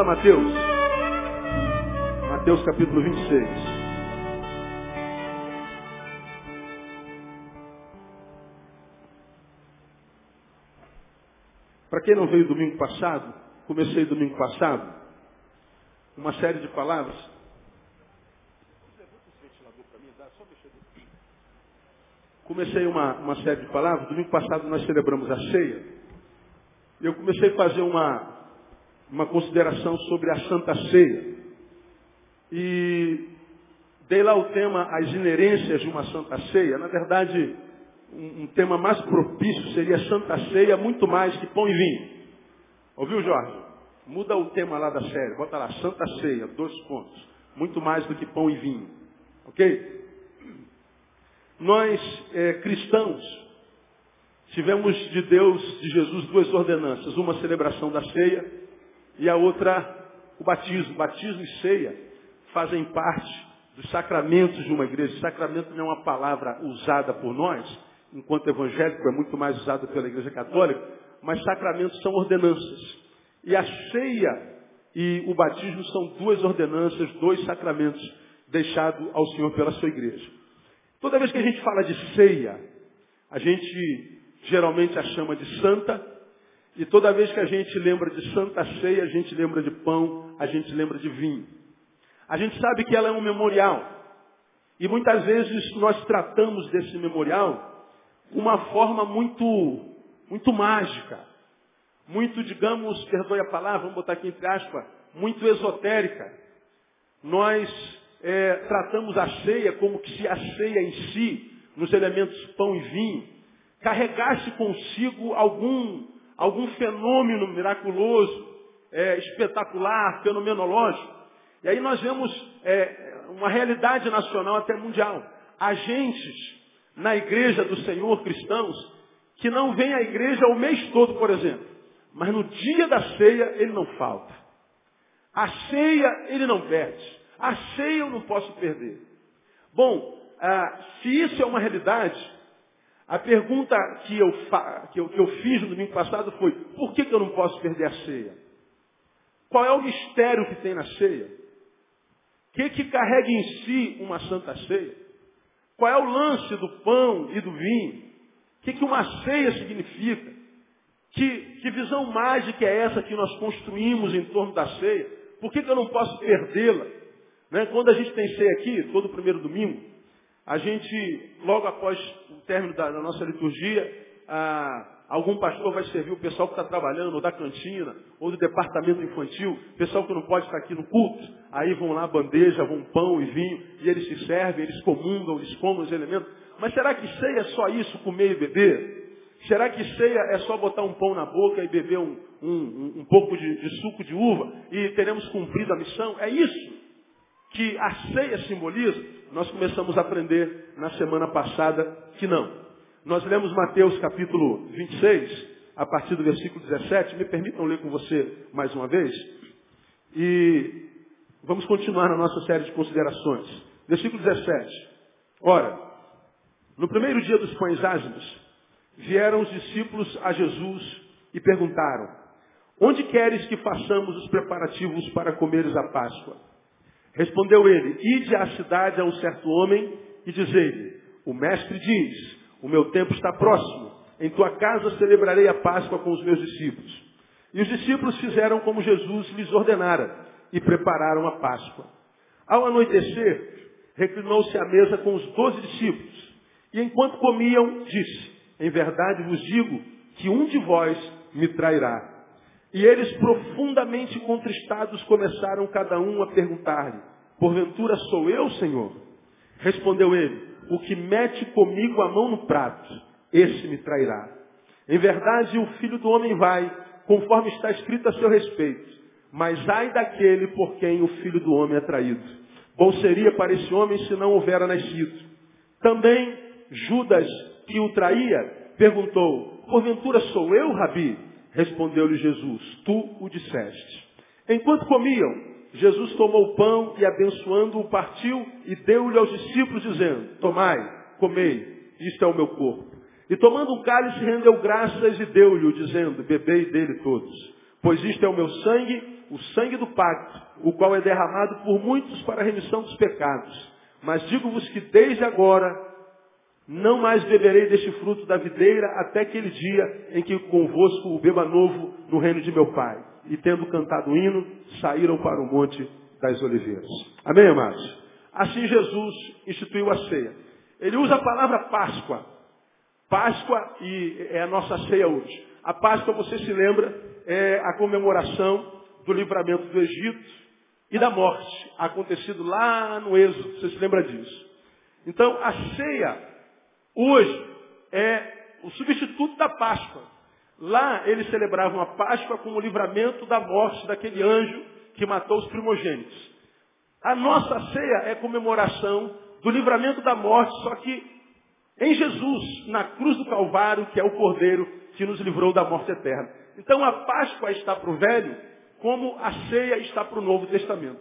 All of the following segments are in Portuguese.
A Mateus. Mateus capítulo 26. Para quem não veio domingo passado, comecei domingo passado, uma série de palavras. Comecei uma, uma série de palavras. Domingo passado nós celebramos a ceia. Eu comecei a fazer uma, uma consideração sobre a Santa Ceia. E dei lá o tema As inerências de uma Santa Ceia. Na verdade, um, um tema mais propício seria Santa Ceia, muito mais que pão e vinho. Ouviu, Jorge? Muda o tema lá da série. Bota lá, Santa Ceia, dois pontos. Muito mais do que pão e vinho. Ok? Nós, é, cristãos, tivemos de Deus, de Jesus, duas ordenanças. Uma, celebração da ceia e a outra, o batismo. Batismo e ceia fazem parte dos sacramentos de uma igreja. Sacramento não é uma palavra usada por nós, enquanto evangélico é muito mais usado pela igreja católica, mas sacramentos são ordenanças. E a ceia e o batismo são duas ordenanças, dois sacramentos deixados ao Senhor pela sua igreja. Toda vez que a gente fala de ceia, a gente geralmente a chama de santa, e toda vez que a gente lembra de Santa Ceia, a gente lembra de pão, a gente lembra de vinho. A gente sabe que ela é um memorial. E muitas vezes nós tratamos desse memorial com uma forma muito, muito mágica. Muito, digamos, perdoe a palavra, vamos botar aqui entre aspas, muito esotérica. Nós é, tratamos a ceia como se a ceia em si, nos elementos pão e vinho, carregasse consigo algum algum fenômeno miraculoso, é, espetacular, fenomenológico. E aí nós vemos é, uma realidade nacional até mundial. Agentes na igreja do Senhor, cristãos, que não vêm à igreja o mês todo, por exemplo. Mas no dia da ceia ele não falta. A ceia ele não perde. A ceia eu não posso perder. Bom, ah, se isso é uma realidade, a pergunta que eu, que, eu, que eu, fiz no domingo passado foi, por que, que eu não posso perder a ceia? Qual é o mistério que tem na ceia? O que, que carrega em si uma santa ceia? Qual é o lance do pão e do vinho? O que, que uma ceia significa? Que, que visão mágica é essa que nós construímos em torno da ceia? Por que, que eu não posso perdê-la? Né? Quando a gente tem ceia aqui, todo primeiro domingo, a gente, logo após o término da, da nossa liturgia, ah, algum pastor vai servir o pessoal que está trabalhando, ou da cantina, ou do departamento infantil, pessoal que não pode estar aqui no culto, aí vão lá bandeja, vão pão e vinho, e eles se servem, eles comungam, eles comem os elementos. Mas será que ceia é só isso, comer e beber? Será que ceia é só botar um pão na boca e beber um, um, um pouco de, de suco de uva e teremos cumprido a missão? É isso que a ceia simboliza? Nós começamos a aprender na semana passada que não. Nós lemos Mateus capítulo 26, a partir do versículo 17. Me permitam ler com você mais uma vez. E vamos continuar na nossa série de considerações. Versículo 17. Ora, no primeiro dia dos pães ázimos, vieram os discípulos a Jesus e perguntaram, onde queres que façamos os preparativos para comeres a Páscoa? Respondeu ele, ide à cidade a um certo homem e dizei-lhe, o mestre diz, o meu tempo está próximo, em tua casa celebrarei a Páscoa com os meus discípulos. E os discípulos fizeram como Jesus lhes ordenara e prepararam a Páscoa. Ao anoitecer, reclinou-se à mesa com os doze discípulos. E enquanto comiam, disse, em verdade vos digo que um de vós me trairá. E eles, profundamente contristados, começaram cada um a perguntar-lhe, porventura sou eu, Senhor? Respondeu ele, o que mete comigo a mão no prato, esse me trairá. Em verdade, o filho do homem vai, conforme está escrito a seu respeito. Mas ai daquele por quem o filho do homem é traído. Bom seria para esse homem se não houvera nascido. Também Judas, que o traía, perguntou, porventura sou eu, Rabi? Respondeu-lhe Jesus, tu o disseste. Enquanto comiam, Jesus tomou o pão e abençoando-o partiu e deu-lhe aos discípulos dizendo, tomai, comei, isto é o meu corpo. E tomando um cálice rendeu graças e deu-lhe, dizendo, bebei dele todos. Pois isto é o meu sangue o sangue do pacto, o qual é derramado por muitos para a remissão dos pecados. Mas digo-vos que desde agora não mais beberei deste fruto da videira até aquele dia em que convosco o beba novo no reino de meu Pai. E tendo cantado o hino, saíram para o monte das oliveiras. Amém, amados? Assim Jesus instituiu a ceia. Ele usa a palavra Páscoa. Páscoa e é a nossa ceia hoje. A Páscoa, você se lembra, é a comemoração do livramento do Egito e da morte, acontecido lá no Êxodo. Você se lembra disso? Então, a ceia hoje é o substituto da Páscoa. Lá eles celebravam a Páscoa como o livramento da morte daquele anjo que matou os primogênitos. A nossa ceia é comemoração do livramento da morte, só que em Jesus, na cruz do Calvário, que é o Cordeiro que nos livrou da morte eterna. Então a Páscoa está para o velho, como a ceia está para o Novo Testamento.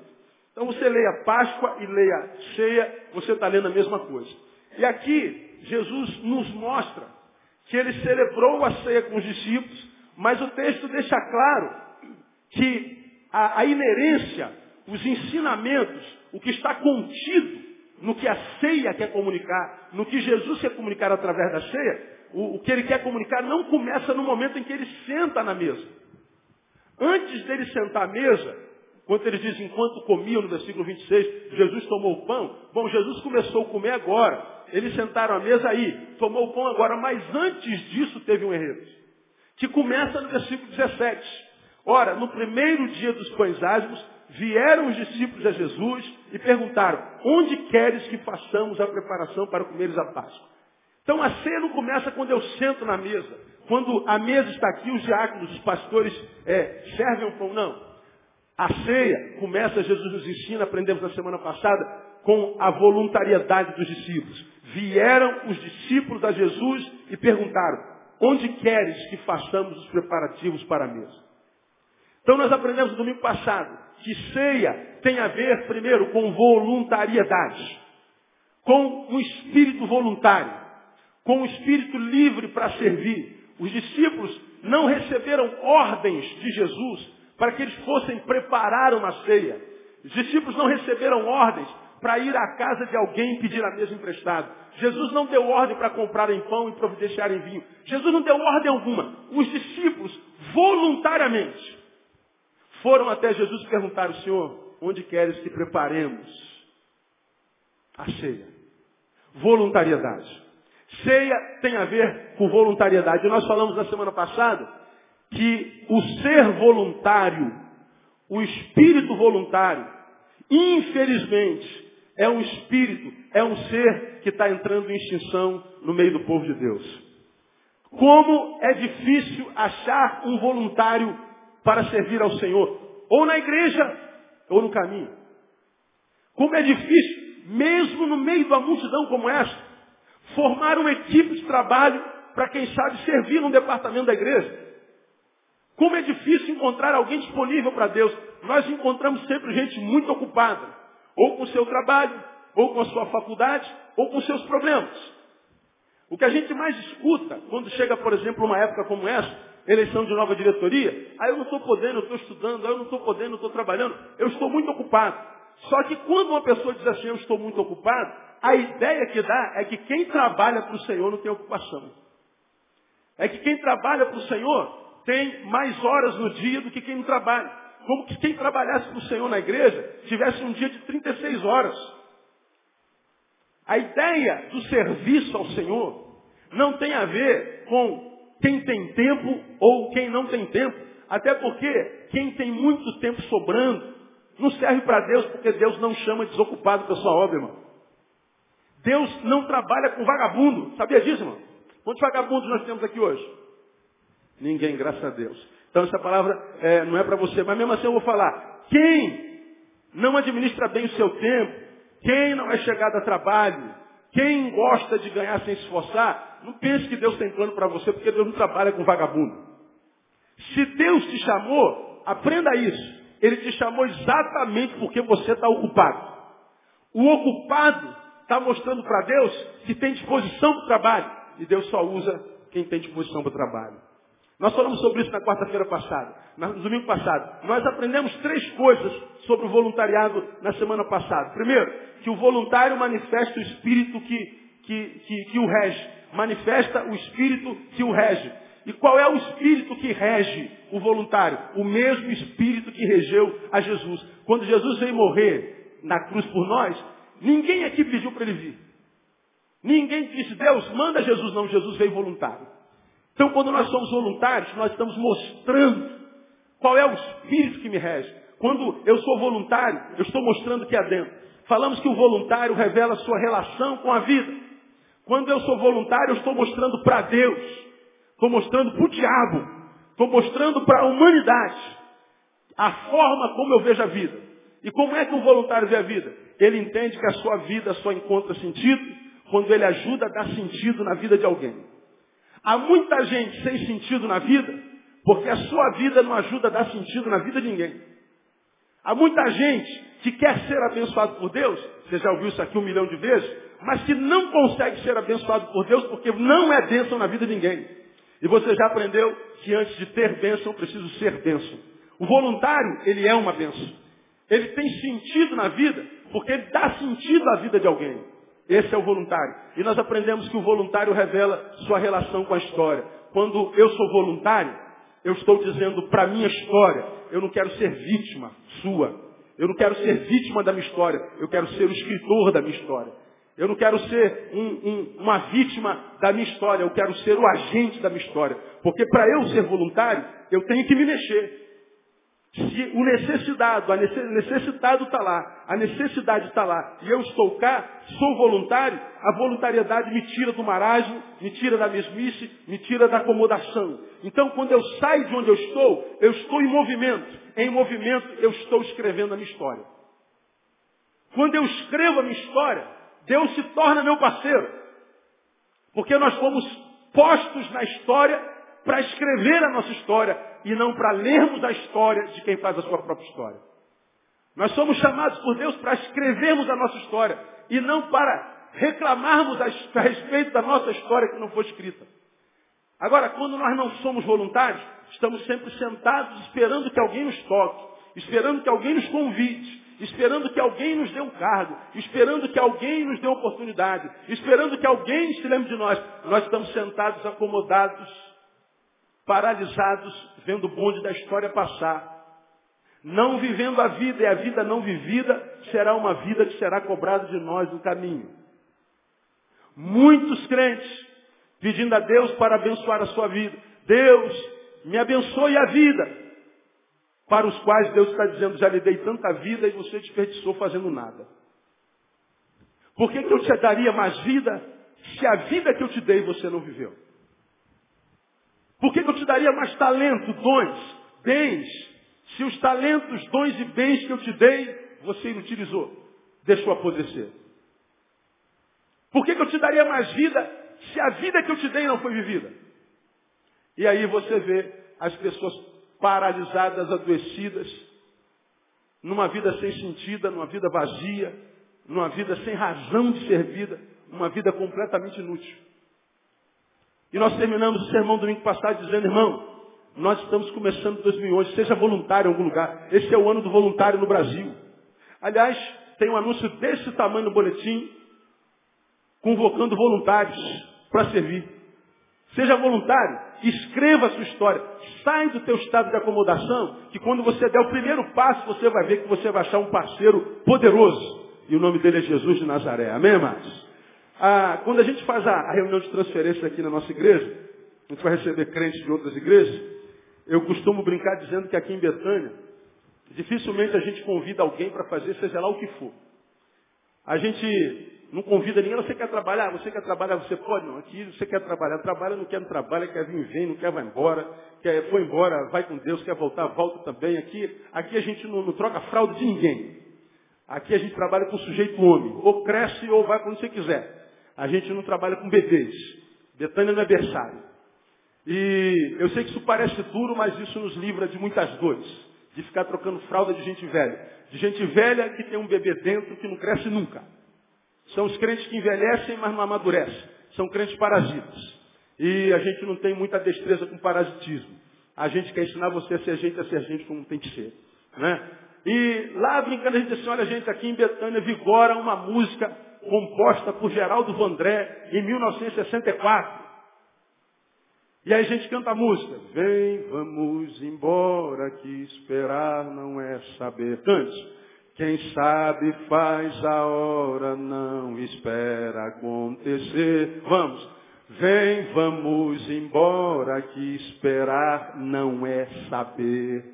Então você leia Páscoa e leia ceia, você está lendo a mesma coisa. E aqui Jesus nos mostra que ele celebrou a ceia com os discípulos, mas o texto deixa claro que a, a inerência, os ensinamentos, o que está contido no que a ceia quer comunicar, no que Jesus quer comunicar através da ceia, o, o que ele quer comunicar não começa no momento em que ele senta na mesa. Antes dele sentar à mesa, quando ele diz, enquanto comiam, no versículo 26, Jesus tomou o pão. Bom, Jesus começou a comer agora. Eles sentaram à mesa aí, tomou o pão agora, mas antes disso teve um enredo. Que começa no versículo 17. Ora, no primeiro dia dos pães ázimos, vieram os discípulos a Jesus e perguntaram, onde queres que façamos a preparação para comeres a Páscoa? Então a ceia não começa quando eu sento na mesa. Quando a mesa está aqui, os diáconos, os pastores é, servem o pão. Não. A ceia começa, Jesus nos ensina, aprendemos na semana passada, com a voluntariedade dos discípulos. Vieram os discípulos a Jesus e perguntaram, onde queres que façamos os preparativos para a mesa? Então nós aprendemos no domingo passado que ceia tem a ver, primeiro, com voluntariedade, com um espírito voluntário, com um espírito livre para servir. Os discípulos não receberam ordens de Jesus para que eles fossem preparar uma ceia. Os discípulos não receberam ordens para ir à casa de alguém e pedir a mesa emprestada. Jesus não deu ordem para comprarem pão e providenciarem vinho. Jesus não deu ordem alguma. Os discípulos, voluntariamente, foram até Jesus e perguntaram, Senhor, onde queres que preparemos a ceia? Voluntariedade. Ceia tem a ver com voluntariedade. Nós falamos na semana passada que o ser voluntário, o espírito voluntário, infelizmente, é um espírito, é um ser que está entrando em extinção no meio do povo de Deus. Como é difícil achar um voluntário para servir ao Senhor, ou na igreja, ou no caminho. Como é difícil, mesmo no meio de uma multidão como essa, formar uma equipe de trabalho para quem sabe servir num departamento da igreja. Como é difícil encontrar alguém disponível para Deus. Nós encontramos sempre gente muito ocupada, ou com o seu trabalho, ou com a sua faculdade, ou com seus problemas. O que a gente mais escuta quando chega, por exemplo, uma época como essa, eleição de nova diretoria, aí ah, eu não estou podendo, eu estou estudando, eu não estou podendo, eu estou trabalhando, eu estou muito ocupado. Só que quando uma pessoa diz assim, eu estou muito ocupado, a ideia que dá é que quem trabalha para o Senhor não tem ocupação. É que quem trabalha para o Senhor tem mais horas no dia do que quem não trabalha. Como que quem trabalhasse para o Senhor na igreja tivesse um dia de 36 horas. A ideia do serviço ao Senhor não tem a ver com quem tem tempo ou quem não tem tempo. Até porque quem tem muito tempo sobrando não serve para Deus, porque Deus não chama desocupado para sua obra, irmão. Deus não trabalha com vagabundo. Sabia disso, irmão? Quantos vagabundos nós temos aqui hoje? Ninguém, graças a Deus. Então essa palavra é, não é para você, mas mesmo assim eu vou falar. Quem não administra bem o seu tempo, quem não é chegado a trabalho, quem gosta de ganhar sem se esforçar, não pense que Deus tem plano para você, porque Deus não trabalha com vagabundo. Se Deus te chamou, aprenda isso. Ele te chamou exatamente porque você está ocupado. O ocupado está mostrando para Deus que tem disposição para o trabalho. E Deus só usa quem tem disposição para o trabalho. Nós falamos sobre isso na quarta-feira passada, no domingo passado. Nós aprendemos três coisas sobre o voluntariado na semana passada. Primeiro, que o voluntário manifesta o espírito que, que, que, que o rege. Manifesta o espírito que o rege. E qual é o espírito que rege o voluntário? O mesmo espírito que regeu a Jesus. Quando Jesus veio morrer na cruz por nós, ninguém aqui pediu para ele vir. Ninguém disse, Deus, manda Jesus. Não, Jesus veio voluntário. Então, quando nós somos voluntários, nós estamos mostrando qual é o espírito que me rege. Quando eu sou voluntário, eu estou mostrando que há dentro. Falamos que o voluntário revela a sua relação com a vida. Quando eu sou voluntário, eu estou mostrando para Deus. Estou mostrando para o diabo. Estou mostrando para a humanidade a forma como eu vejo a vida. E como é que o voluntário vê a vida? Ele entende que a sua vida só encontra sentido quando ele ajuda a dar sentido na vida de alguém. Há muita gente sem sentido na vida, porque a sua vida não ajuda a dar sentido na vida de ninguém. Há muita gente que quer ser abençoado por Deus, você já ouviu isso aqui um milhão de vezes, mas que não consegue ser abençoado por Deus porque não é bênção na vida de ninguém. E você já aprendeu que antes de ter bênção, preciso ser bênção. O voluntário, ele é uma bênção. Ele tem sentido na vida porque ele dá sentido à vida de alguém. Esse é o voluntário. E nós aprendemos que o voluntário revela sua relação com a história. Quando eu sou voluntário, eu estou dizendo para a minha história, eu não quero ser vítima sua. Eu não quero ser vítima da minha história. Eu quero ser o escritor da minha história. Eu não quero ser um, um, uma vítima da minha história. Eu quero ser o agente da minha história. Porque para eu ser voluntário, eu tenho que me mexer. Se o necessitado, a necessitado está lá, a necessidade está lá, e eu estou cá, sou voluntário, a voluntariedade me tira do marasmo, me tira da mesmice, me tira da acomodação. Então, quando eu saio de onde eu estou, eu estou em movimento. Em movimento, eu estou escrevendo a minha história. Quando eu escrevo a minha história, Deus se torna meu parceiro. Porque nós fomos postos na história para escrever a nossa história e não para lermos a história de quem faz a sua própria história. Nós somos chamados por Deus para escrevermos a nossa história e não para reclamarmos a respeito da nossa história que não foi escrita. Agora, quando nós não somos voluntários, estamos sempre sentados esperando que alguém nos toque, esperando que alguém nos convide, esperando que alguém nos dê um cargo, esperando que alguém nos dê oportunidade, esperando que alguém se lembre de nós. Nós estamos sentados acomodados paralisados, vendo o bonde da história passar. Não vivendo a vida, e a vida não vivida será uma vida que será cobrada de nós no caminho. Muitos crentes pedindo a Deus para abençoar a sua vida. Deus, me abençoe a vida. Para os quais Deus está dizendo, já lhe dei tanta vida e você desperdiçou fazendo nada. Por que, que eu te daria mais vida se a vida que eu te dei você não viveu? Por que, que eu te daria mais talento, dons, bens, se os talentos, dons e bens que eu te dei, você inutilizou, deixou apodrecer? Por que, que eu te daria mais vida se a vida que eu te dei não foi vivida? E aí você vê as pessoas paralisadas, adoecidas, numa vida sem sentido, numa vida vazia, numa vida sem razão de ser vida, uma vida completamente inútil. E nós terminamos o sermão domingo passado dizendo, irmão, nós estamos começando 2011, seja voluntário em algum lugar. Esse é o ano do voluntário no Brasil. Aliás, tem um anúncio desse tamanho no boletim, convocando voluntários para servir. Seja voluntário, escreva a sua história. Sai do teu estado de acomodação, que quando você der o primeiro passo, você vai ver que você vai achar um parceiro poderoso. E o nome dele é Jesus de Nazaré. Amém, amados? Ah, quando a gente faz a, reunião de transferência aqui na nossa igreja, a gente vai receber crentes de outras igrejas, eu costumo brincar dizendo que aqui em Betânia, dificilmente a gente convida alguém para fazer seja lá o que for. A gente não convida ninguém, você quer trabalhar, você quer trabalhar, você pode, não. Aqui você quer trabalhar, trabalha, não quer, não trabalha, quer vir, vem, não quer, vai embora, quer, foi embora, vai com Deus, quer voltar, volta também. Aqui, aqui a gente não, não troca fralda de ninguém. Aqui a gente trabalha com o sujeito homem. Ou cresce ou vai quando você quiser. A gente não trabalha com bebês. Betânia não é berçário. E eu sei que isso parece duro, mas isso nos livra de muitas dores. De ficar trocando fralda de gente velha. De gente velha que tem um bebê dentro que não cresce nunca. São os crentes que envelhecem, mas não amadurecem. São crentes parasitas. E a gente não tem muita destreza com parasitismo. A gente quer ensinar você a ser gente, a ser gente como tem que ser. Né? E lá brincando a gente disse, olha gente, aqui em Betânia vigora uma música composta por Geraldo Vandré em 1964. E aí a gente canta a música. Vem, vamos embora, que esperar não é saber. Cante. Quem sabe faz a hora, não espera acontecer. Vamos. Vem, vamos embora, que esperar não é saber.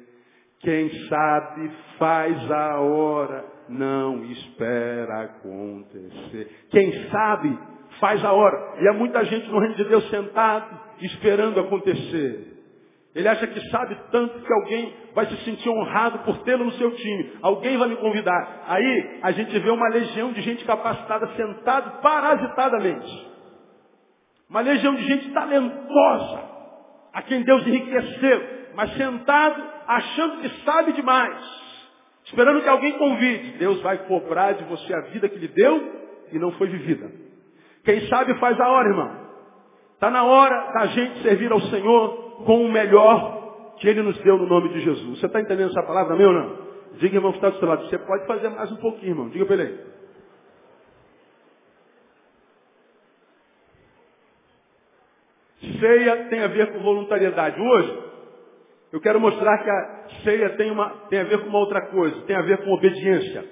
Quem sabe faz a hora, não espera acontecer. Quem sabe faz a hora. E há muita gente no reino de Deus sentado, esperando acontecer. Ele acha que sabe tanto que alguém vai se sentir honrado por tê-lo no seu time. Alguém vai me convidar. Aí a gente vê uma legião de gente capacitada sentado parasitadamente. Uma legião de gente talentosa, a quem Deus enriqueceu, mas sentado achando que sabe demais, esperando que alguém convide. Deus vai cobrar de você a vida que lhe deu e não foi vivida. Quem sabe faz a hora, irmão. Está na hora da gente servir ao Senhor com o melhor que Ele nos deu no nome de Jesus. Você está entendendo essa palavra, meu ou não? Diga, irmão, que está do seu lado. Você pode fazer mais um pouquinho, irmão. Diga para ele. Ceia tem a ver com voluntariedade. Hoje, eu quero mostrar que a ceia tem, uma, tem a ver com uma outra coisa, tem a ver com obediência.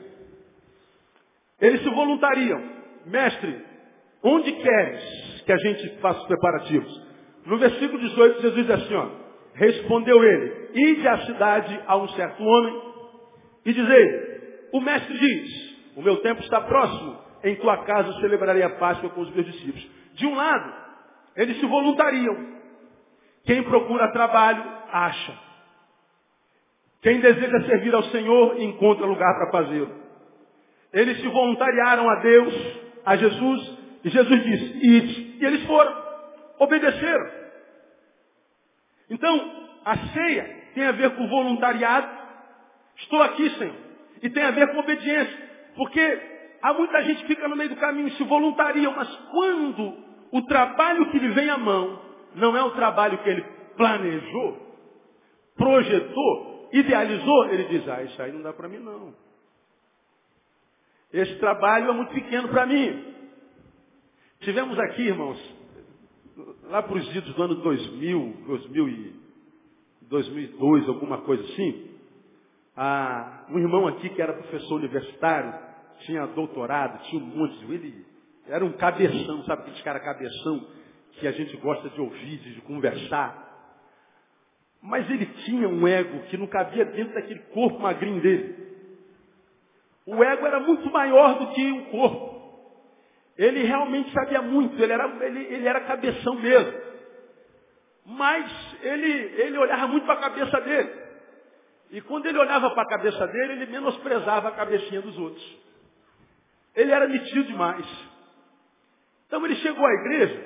Eles se voluntariam. Mestre, onde queres que a gente faça os preparativos? No versículo 18, Jesus diz assim, ó, respondeu ele, ide à cidade a um certo homem e dizei, o mestre diz, o meu tempo está próximo, em tua casa celebrarei a Páscoa com os meus discípulos. De um lado, eles se voluntariam. Quem procura trabalho, acha. Quem deseja servir ao Senhor, encontra lugar para fazê-lo. Eles se voluntariaram a Deus, a Jesus, e Jesus disse, ide. E eles foram, obedeceram. Então, a ceia tem a ver com voluntariado. Estou aqui, Senhor. E tem a ver com obediência. Porque há muita gente que fica no meio do caminho e se voluntariam, mas quando o trabalho que lhe vem à mão não é o trabalho que ele planejou, projetou, idealizou. Ele diz, ah, isso aí não dá para mim não. Esse trabalho é muito pequeno para mim. Tivemos aqui, irmãos, lá para os idos do ano 2000, 2000 e 2002, alguma coisa assim, ah, um irmão aqui que era professor universitário, tinha doutorado, tinha um monte de... Ele era um cabeção, sabe aqueles cara cabeção que a gente gosta de ouvir, de conversar. Mas ele tinha um ego que não cabia dentro daquele corpo magrinho dele. O ego era muito maior do que o corpo. Ele realmente sabia muito, ele era, ele, ele era cabeção mesmo. Mas ele, ele olhava muito para a cabeça dele. E quando ele olhava para a cabeça dele, ele menosprezava a cabecinha dos outros. Ele era metido demais. Então ele chegou à igreja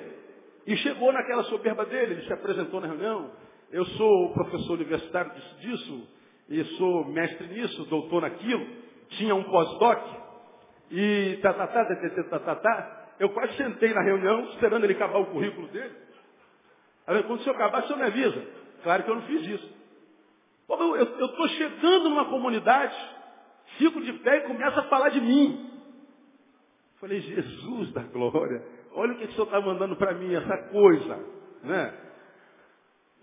e chegou naquela soberba dele, ele se apresentou na reunião. Eu sou professor universitário disso, e sou mestre nisso, doutor naquilo. Tinha um pós-doc e tá, tá, tá, tá, tá, tá, tá, tá. Eu quase sentei na reunião esperando ele acabar o currículo dele. Aí, quando o senhor acabar, o senhor me avisa. Claro que eu não fiz isso. Eu estou chegando numa comunidade, fico de pé e começa a falar de mim. Falei, Jesus da glória. Olha o que o Senhor está mandando para mim, essa coisa. Né?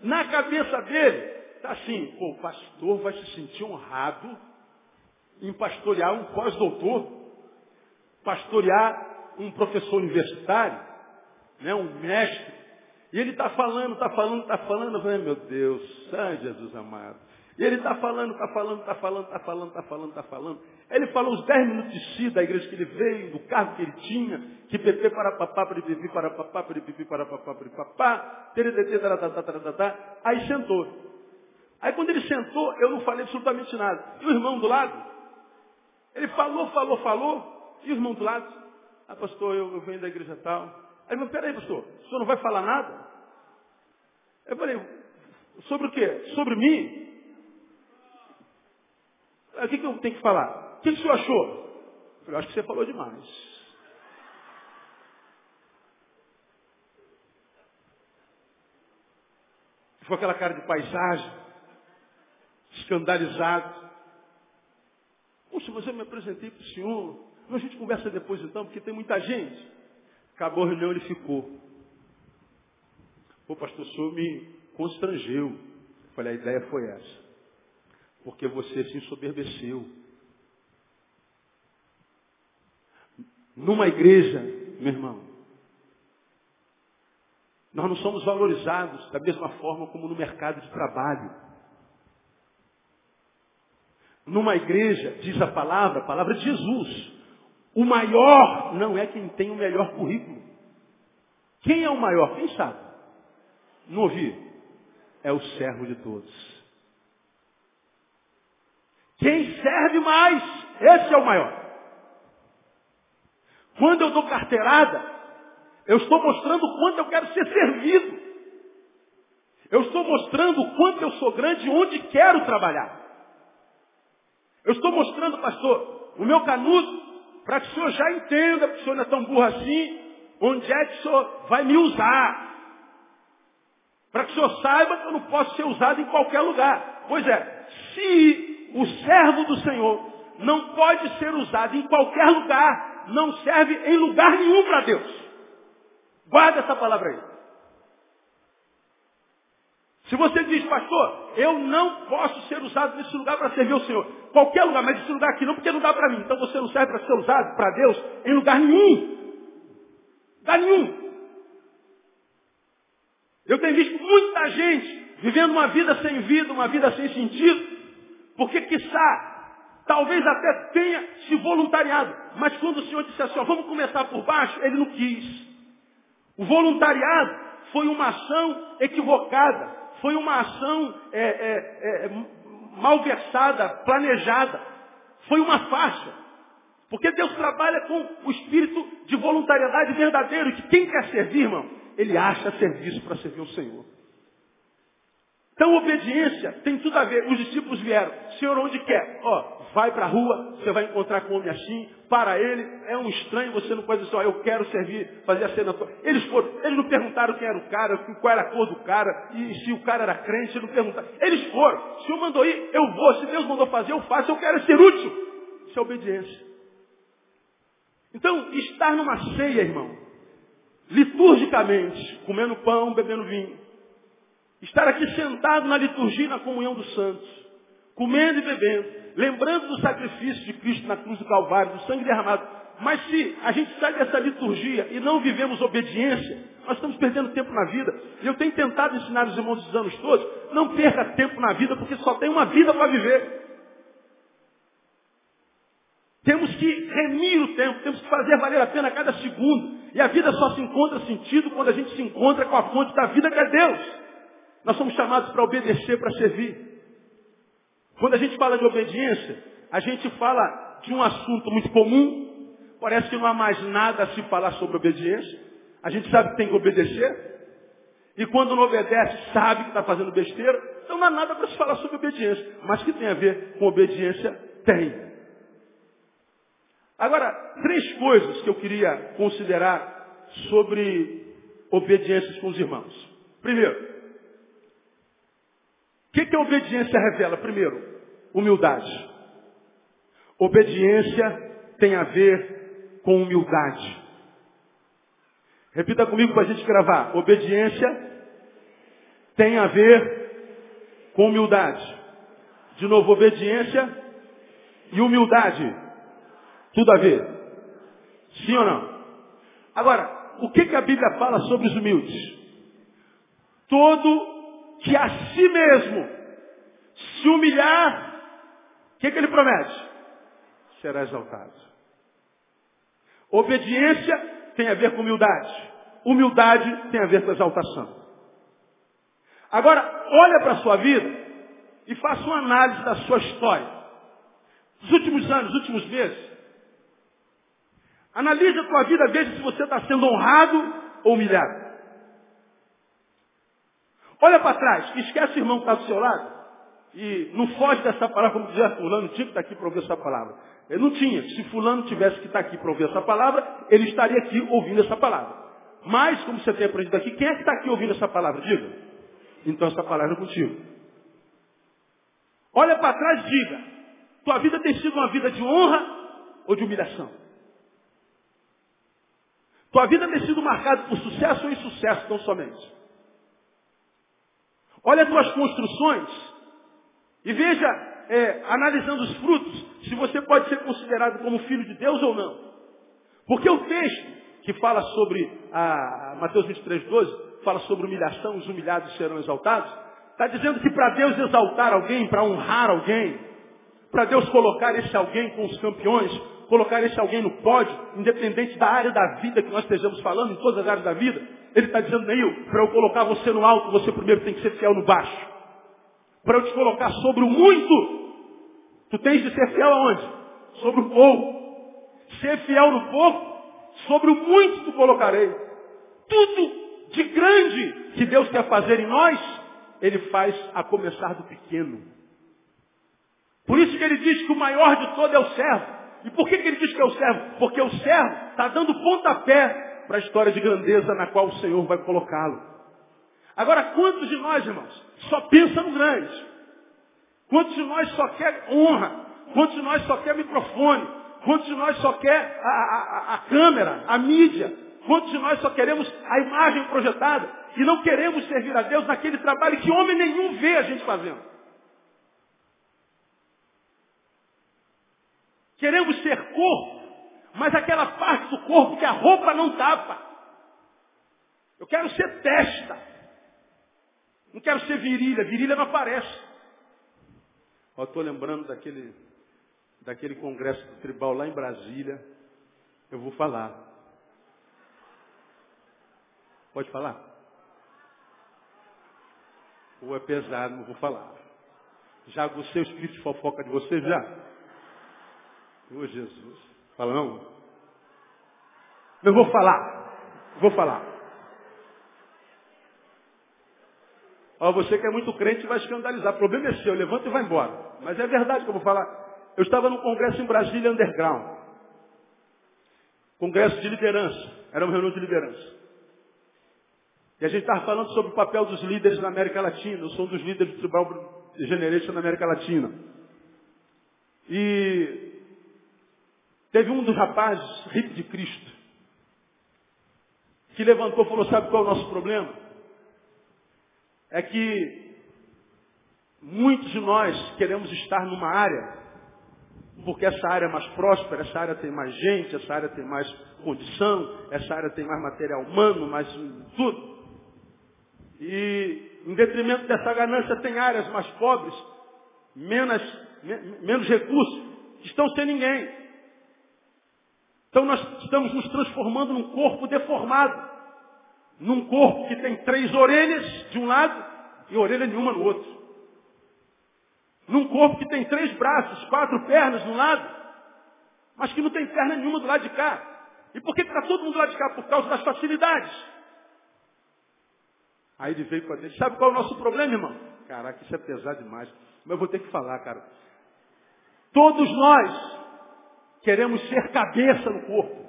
Na cabeça dele, está assim, pô, o pastor vai se sentir honrado em pastorear um pós-doutor, pastorear um professor universitário, né, um mestre. E ele está falando, está falando, está falando. Meu Deus, ai Jesus amado. E ele está falando, está falando, está falando, está falando, está falando, está falando. Ele falou os dez minutos de si da igreja que ele veio, do carro que ele tinha, que pepe para papá, para pipi, para papá, para pipi, para papá, para papá, aí sentou. Aí quando ele sentou, eu não falei absolutamente nada. E o irmão do lado, ele falou, falou, falou, e o irmão do lado, ah pastor, eu, eu venho da igreja tal. Aí ele peraí pastor, o senhor não vai falar nada? Eu falei, sobre o quê? Sobre mim? O que, que eu tenho que falar? O que o senhor achou? Eu falei, acho que você falou demais. ficou aquela cara de paisagem, escandalizado. Puxa, mas eu me apresentei para o senhor. A gente conversa depois então, porque tem muita gente. Acabou a reunião, ele ficou. Pô, pastor, o senhor me constrangeu. Eu falei, a ideia foi essa. Porque você se ensoberbeceu. Numa igreja, meu irmão, nós não somos valorizados da mesma forma como no mercado de trabalho. Numa igreja, diz a palavra, a palavra de Jesus, o maior não é quem tem o melhor currículo. Quem é o maior? Quem sabe? Não ouvi? É o servo de todos. Quem serve mais, esse é o maior. Quando eu dou carteirada, eu estou mostrando o quanto eu quero ser servido. Eu estou mostrando o quanto eu sou grande e onde quero trabalhar. Eu estou mostrando, pastor, o meu canudo, para que o senhor já entenda, porque o senhor não é tão burro assim, onde é que o senhor vai me usar. Para que o senhor saiba que eu não posso ser usado em qualquer lugar. Pois é, se o servo do Senhor não pode ser usado em qualquer lugar, não serve em lugar nenhum para Deus. Guarda essa palavra aí. Se você diz, pastor, eu não posso ser usado nesse lugar para servir o Senhor. Qualquer lugar, mas esse lugar aqui não, porque não dá para mim. Então você não serve para ser usado para Deus em lugar nenhum. Lugar nenhum. Eu tenho visto muita gente vivendo uma vida sem vida, uma vida sem sentido, porque quiçá, talvez até tenha se voluntariado. Mas quando o Senhor disse assim, ó, vamos começar por baixo, ele não quis. O voluntariado foi uma ação equivocada, foi uma ação é, é, é, malversada, planejada, foi uma faixa. Porque Deus trabalha com o espírito de voluntariedade verdadeiro, que quem quer servir, irmão, ele acha serviço para servir o Senhor. Então, obediência tem tudo a ver. Os discípulos vieram. Senhor, onde quer? Ó, vai para a rua, você vai encontrar com um homem assim. Para ele, é um estranho, você não pode dizer, ó, eu quero servir, fazer a cena. Eles foram, eles não perguntaram quem era o cara, qual era a cor do cara, e se o cara era crente, eles não perguntaram. Eles foram. O Senhor mandou ir, eu vou. Se Deus mandou fazer, eu faço. Eu quero ser útil. Isso é obediência. Então, estar numa ceia, irmão, liturgicamente, comendo pão, bebendo vinho, Estar aqui sentado na liturgia e na comunhão dos santos, comendo e bebendo, lembrando do sacrifício de Cristo na cruz do Calvário, do sangue derramado. Mas se a gente sai dessa liturgia e não vivemos obediência, nós estamos perdendo tempo na vida. E eu tenho tentado ensinar os irmãos dos anos todos, não perca tempo na vida, porque só tem uma vida para viver. Temos que remir o tempo, temos que fazer valer a pena cada segundo. E a vida só se encontra sentido quando a gente se encontra com a fonte da vida que é Deus. Nós somos chamados para obedecer, para servir. Quando a gente fala de obediência, a gente fala de um assunto muito comum. Parece que não há mais nada a se falar sobre obediência. A gente sabe que tem que obedecer. E quando não obedece, sabe que está fazendo besteira. Então não há nada para se falar sobre obediência. Mas que tem a ver com obediência, tem. Agora, três coisas que eu queria considerar sobre obediências com os irmãos. Primeiro, que, que a obediência revela? Primeiro, humildade. Obediência tem a ver com humildade. Repita comigo para a gente gravar. Obediência tem a ver com humildade. De novo, obediência e humildade. Tudo a ver. Sim ou não? Agora, o que, que a Bíblia fala sobre os humildes? Todo que a si mesmo se humilhar, o que, que ele promete? Será exaltado. Obediência tem a ver com humildade. Humildade tem a ver com exaltação. Agora, olha para a sua vida e faça uma análise da sua história. Nos últimos anos, nos últimos meses. Analise a tua vida, veja se você está sendo honrado ou humilhado. Olha para trás, esquece o irmão que está do seu lado. E não foge dessa palavra, como dizia fulano, tinha que estar aqui para ouvir essa palavra. Ele não tinha. Se fulano tivesse que estar aqui para ouvir essa palavra, ele estaria aqui ouvindo essa palavra. Mas, como você tem aprendido aqui, quem é que está aqui ouvindo essa palavra? Diga. Então essa palavra é contigo. Olha para trás e diga, tua vida tem sido uma vida de honra ou de humilhação? Tua vida tem sido marcada por sucesso ou insucesso, tão somente? Olha as tuas construções e veja, é, analisando os frutos, se você pode ser considerado como filho de Deus ou não. Porque o texto que fala sobre a Mateus 23, 12, fala sobre humilhação, os humilhados serão exaltados, está dizendo que para Deus exaltar alguém, para honrar alguém, para Deus colocar esse alguém com os campeões, colocar esse alguém no pódio, independente da área da vida que nós estejamos falando, em todas as áreas da vida, ele está dizendo, Neil, para eu colocar você no alto, você primeiro tem que ser fiel no baixo. Para eu te colocar sobre o muito, tu tens de ser fiel aonde? Sobre o pouco. Ser fiel no pouco, sobre o muito tu colocarei. Tudo de grande que Deus quer fazer em nós, Ele faz a começar do pequeno. Por isso que Ele diz que o maior de todo é o servo. E por que, que Ele diz que é o servo? Porque o servo está dando pontapé para a história de grandeza na qual o Senhor vai colocá-lo. Agora, quantos de nós, irmãos, só pensam no grande? Quantos de nós só quer honra? Quantos de nós só quer microfone? Quantos de nós só quer a, a, a câmera, a mídia? Quantos de nós só queremos a imagem projetada e não queremos servir a Deus naquele trabalho que homem nenhum vê a gente fazendo? Queremos ser corpo, mas aquela parte do corpo que a roupa não tapa. Eu quero ser testa. Não quero ser virilha. Virilha não aparece. Eu estou lembrando daquele, daquele congresso tribal lá em Brasília. Eu vou falar. Pode falar? Ou é pesado, não vou falar. Já agucei o espírito de fofoca de vocês já? Ô oh, Jesus. Fala não? Eu vou falar. Vou falar. Ó, você que é muito crente vai escandalizar. O problema é seu. Levanta e vai embora. Mas é verdade que eu vou falar. Eu estava num congresso em Brasília, underground. Congresso de liderança. Era uma reunião de liderança. E a gente estava falando sobre o papel dos líderes na América Latina. Eu sou um dos líderes do Tribal Generation na América Latina. E teve um dos rapazes, rico de Cristo, que levantou e falou, sabe qual é o nosso problema? É que muitos de nós queremos estar numa área, porque essa área é mais próspera, essa área tem mais gente, essa área tem mais condição, essa área tem mais material humano, mais tudo. E, em detrimento dessa ganância, tem áreas mais pobres, menos, menos recursos, que estão sem ninguém. Então nós estamos nos transformando num corpo deformado. Num corpo que tem três orelhas de um lado e orelha nenhuma no outro. Num corpo que tem três braços, quatro pernas de um lado, mas que não tem perna nenhuma do lado de cá. E por que está todo mundo do lado de cá? Por causa das facilidades. Aí ele veio para dentro. Sabe qual é o nosso problema, irmão? Caraca, isso é pesado demais. Mas eu vou ter que falar, cara. Todos nós queremos ser cabeça no corpo.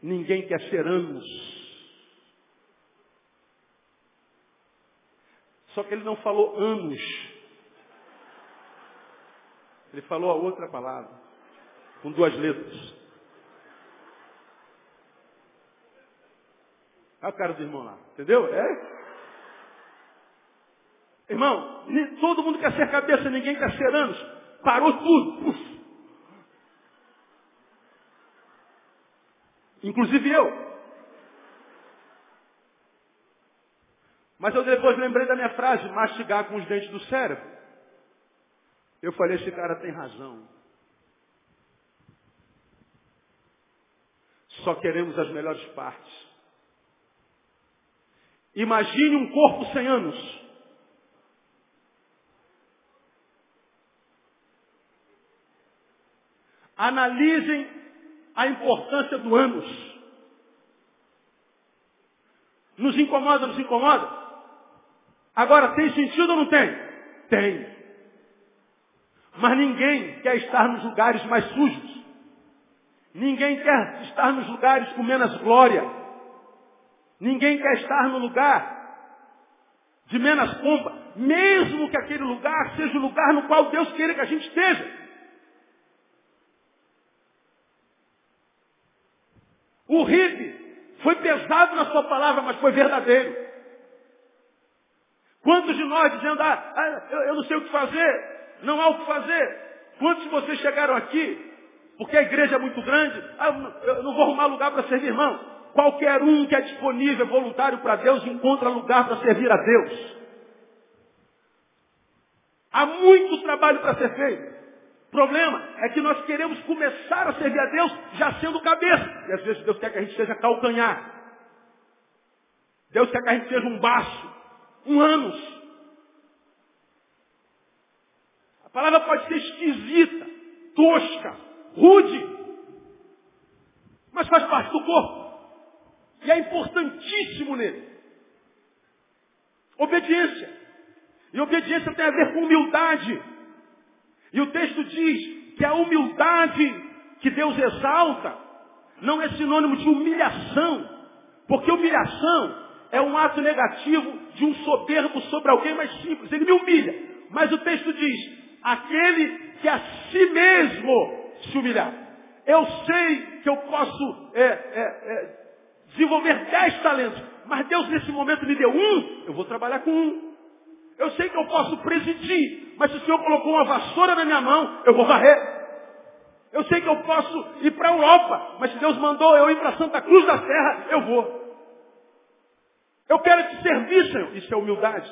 Ninguém quer ser anos. Só que ele não falou anos. Ele falou a outra palavra, com duas letras. Olha o cara do irmão lá, entendeu? É? Irmão, todo mundo quer ser cabeça, ninguém quer ser anos. Parou tudo. Uf. Inclusive eu. Mas eu depois lembrei da minha frase, mastigar com os dentes do cérebro. Eu falei, esse cara tem razão. Só queremos as melhores partes. Imagine um corpo sem anos. Analisem a importância do ânus. Nos incomoda, nos incomoda? Agora, tem sentido ou não tem? Tem. Mas ninguém quer estar nos lugares mais sujos. Ninguém quer estar nos lugares com menos glória. Ninguém quer estar no lugar de menos pompa, mesmo que aquele lugar seja o lugar no qual Deus queira que a gente esteja. O RIB foi pesado na sua palavra, mas foi verdadeiro. Quantos de nós dizendo, ah, ah eu, eu não sei o que fazer, não há o que fazer. Quantos de vocês chegaram aqui, porque a igreja é muito grande, ah, eu não vou arrumar lugar para servir irmão. Qualquer um que é disponível, voluntário para Deus, encontra lugar para servir a Deus. Há muito trabalho para ser feito. O problema é que nós queremos começar a servir a Deus já sendo cabeça. E às vezes Deus quer que a gente seja calcanhar. Deus quer que a gente seja um baço, um ânus. A palavra pode ser esquisita, tosca, rude, mas faz parte do corpo. E é importantíssimo nele. Obediência. E obediência tem a ver com humildade. E o texto diz que a humildade que Deus exalta não é sinônimo de humilhação. Porque humilhação é um ato negativo de um soberbo sobre alguém mais simples. Ele me humilha. Mas o texto diz, aquele que a si mesmo se humilhar. Eu sei que eu posso é, é, é, desenvolver dez talentos, mas Deus nesse momento me deu um, eu vou trabalhar com um. Eu sei que eu posso presidir, mas se o Senhor colocou uma vassoura na minha mão, eu vou varrer. Eu sei que eu posso ir para a Europa, mas se Deus mandou eu ir para Santa Cruz da Serra, eu vou. Eu quero te servir, Senhor. Isso é humildade.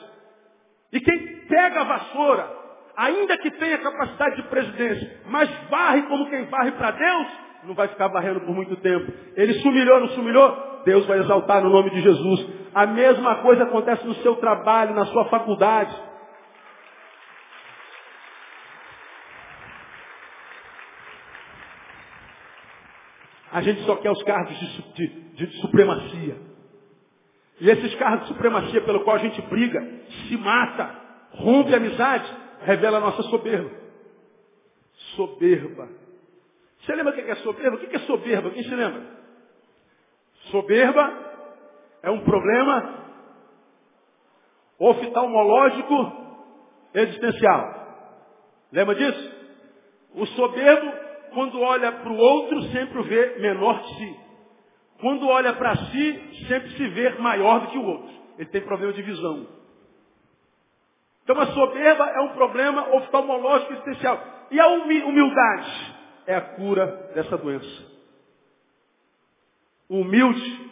E quem pega a vassoura, ainda que tenha capacidade de presidência, mas varre como quem varre para Deus, não vai ficar varrendo por muito tempo. Ele se humilhou, não se humilhou? Deus vai exaltar no nome de Jesus. A mesma coisa acontece no seu trabalho, na sua faculdade. A gente só quer os cargos de, de, de, supremacia. E esses cargos de supremacia pelo qual a gente briga, se mata, rompe a amizade, revela a nossa soberba. Soberba. Você lembra o que é soberba? O que é soberba? Quem se lembra? Soberba é um problema oftalmológico existencial. Lembra disso? O soberbo, quando olha para o outro, sempre o vê menor que si. Quando olha para si, sempre se vê maior do que o outro. Ele tem problema de visão. Então a soberba é um problema oftalmológico existencial. E a humildade? É a cura dessa doença. O humilde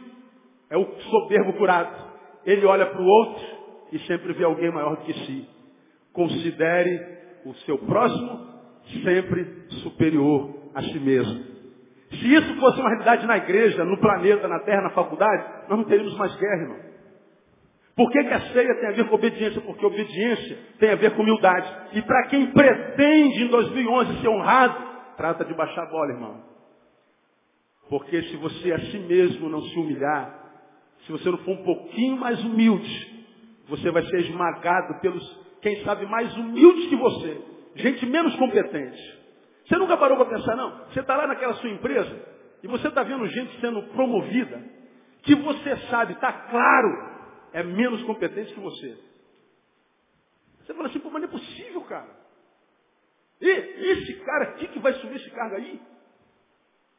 é o soberbo curado. Ele olha para o outro e sempre vê alguém maior do que si. Considere o seu próximo sempre superior a si mesmo. Se isso fosse uma realidade na igreja, no planeta, na terra, na faculdade, nós não teríamos mais guerra, irmão. Por que, que a ceia tem a ver com obediência? Porque obediência tem a ver com humildade. E para quem pretende em 2011 ser honrado, Trata de baixar a bola, irmão. Porque se você a si mesmo não se humilhar, se você não for um pouquinho mais humilde, você vai ser esmagado pelos, quem sabe, mais humildes que você. Gente menos competente. Você nunca parou para pensar, não? Você está lá naquela sua empresa e você está vendo gente sendo promovida, que você sabe, está claro, é menos competente que você. Você fala assim, pô, mas não é possível, cara. E esse cara aqui que vai subir esse cargo aí?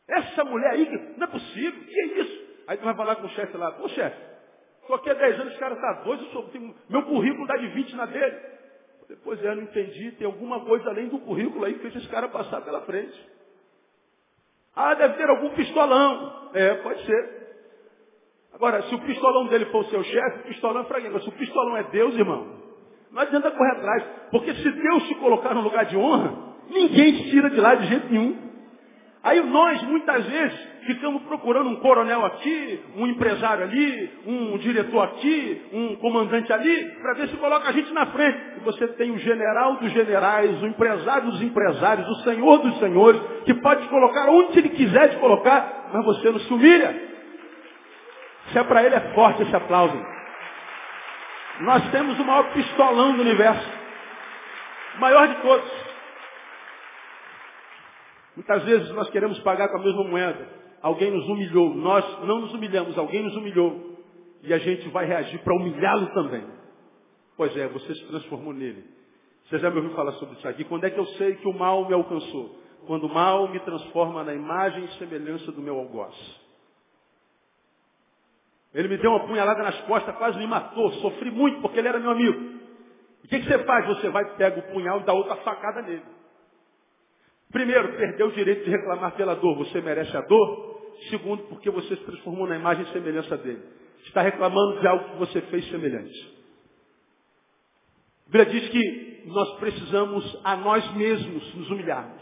Essa mulher aí, que não é possível, que é isso? Aí tu vai falar com o chefe lá, pô chefe, estou aqui há 10 anos, esse cara está doido, eu sou, meu currículo dá de 20 na dele. Depois é, não entendi, tem alguma coisa além do currículo aí que fez esse cara passar pela frente. Ah, deve ter algum pistolão. É, pode ser. Agora, se o pistolão dele for o seu chefe, o pistolão é fraquinho. Se o pistolão é Deus, irmão, não adianta correr atrás. Porque se Deus te colocar no lugar de honra, ninguém te tira de lá de jeito nenhum. Aí nós, muitas vezes, ficamos procurando um coronel aqui, um empresário ali, um diretor aqui, um comandante ali, para ver se coloca a gente na frente. E você tem o general dos generais, o empresário dos empresários, o senhor dos senhores, que pode te colocar onde ele quiser te colocar, mas você não se humilha. Se é para ele, é forte esse aplauso. Nós temos o maior pistolão do universo. O maior de todos. Muitas vezes nós queremos pagar com a mesma moeda. Alguém nos humilhou. Nós não nos humilhamos, alguém nos humilhou. E a gente vai reagir para humilhá-lo também. Pois é, você se transformou nele. Você já me ouviu falar sobre isso aqui. Quando é que eu sei que o mal me alcançou? Quando o mal me transforma na imagem e semelhança do meu algoz. Ele me deu uma punhalada nas costas, quase me matou. Sofri muito porque ele era meu amigo. O que, que, você faz? Você vai, pega o punhal e dá outra facada nele. Primeiro, perdeu o direito de reclamar pela dor. Você merece a dor. Segundo, porque você se transformou na imagem e semelhança dele. Está reclamando de algo que você fez semelhante. A Bíblia diz que nós precisamos a nós mesmos nos humilharmos.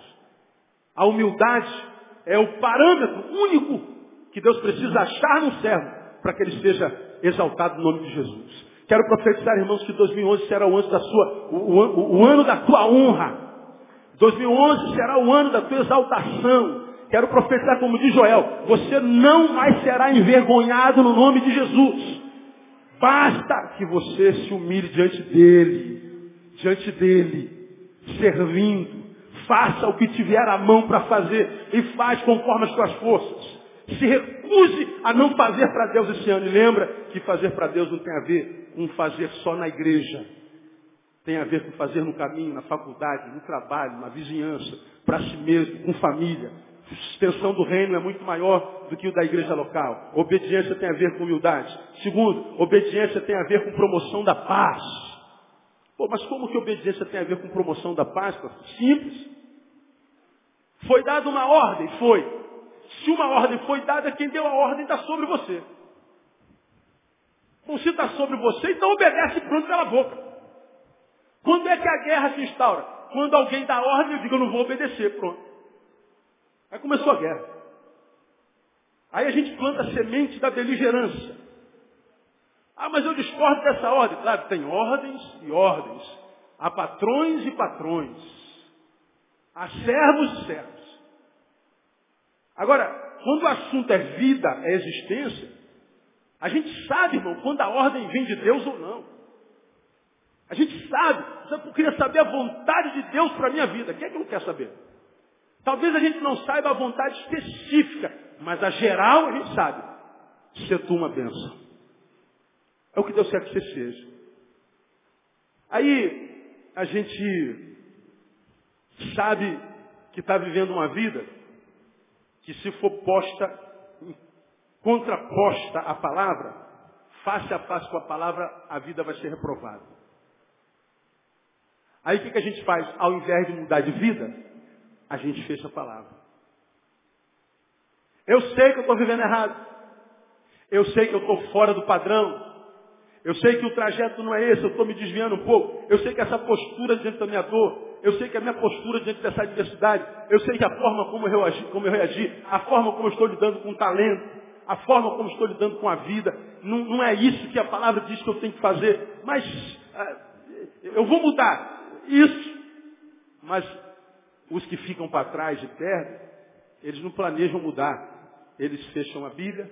A humildade é o parâmetro único que Deus precisa achar no servo para que ele seja exaltado no nome de Jesus. Quero profetizar, irmãos, que 2011 será o ano da sua, o, o, o ano da tua honra. 2011 será o ano da tua exaltação. Quero profetizar como diz Joel, você não mais será envergonhado no nome de Jesus. Basta que você se humilhe diante dele, diante dele, servindo. Faça o que tiver à mão para fazer e faz conforme as suas forças. Se recuse a não fazer para Deus esse ano. E lembra que fazer para Deus não tem a ver com fazer só na igreja. Tem a ver com fazer no caminho, na faculdade, no trabalho, na vizinhança, para si mesmo, com família. Extensão do reino é muito maior do que o da igreja local. Obediência tem a ver com humildade. Segundo, obediência tem a ver com promoção da paz. Pô, mas como que obediência tem a ver com promoção da paz? Simples. Foi dada uma ordem? Foi. Se uma ordem foi dada, quem deu a ordem está sobre você. Então, se está sobre você, então obedece pronto pela boca. Quando é que a guerra se instaura? Quando alguém dá ordem, eu digo, eu não vou obedecer, pronto. Aí começou a guerra. Aí a gente planta a semente da beligerância. Ah, mas eu discordo dessa ordem. Claro, tem ordens e ordens. Há patrões e patrões. Há servos e servos. Agora, quando o assunto é vida, é existência, a gente sabe, irmão, quando a ordem vem de Deus ou não. A gente sabe. Eu queria saber a vontade de Deus para a minha vida. Quem é que não quer saber? Talvez a gente não saiba a vontade específica, mas a geral a gente sabe. Ser tu uma bênção. É o que Deus quer que você seja. Aí a gente sabe que está vivendo uma vida que se for posta, contraposta à palavra, face a face com a palavra, a vida vai ser reprovada. Aí o que, que a gente faz? Ao invés de mudar de vida, a gente fecha a palavra. Eu sei que eu estou vivendo errado. Eu sei que eu estou fora do padrão. Eu sei que o trajeto não é esse, eu estou me desviando um pouco. Eu sei que essa postura diante da minha dor, eu sei que a minha postura diante dessa adversidade, eu sei que a forma como eu reagi, como eu reagi a forma como eu estou lidando com o talento, a forma como estou lidando com a vida, não, não é isso que a palavra diz que eu tenho que fazer. Mas ah, eu vou mudar isso. Mas os que ficam para trás e perdem, eles não planejam mudar. Eles fecham a Bíblia,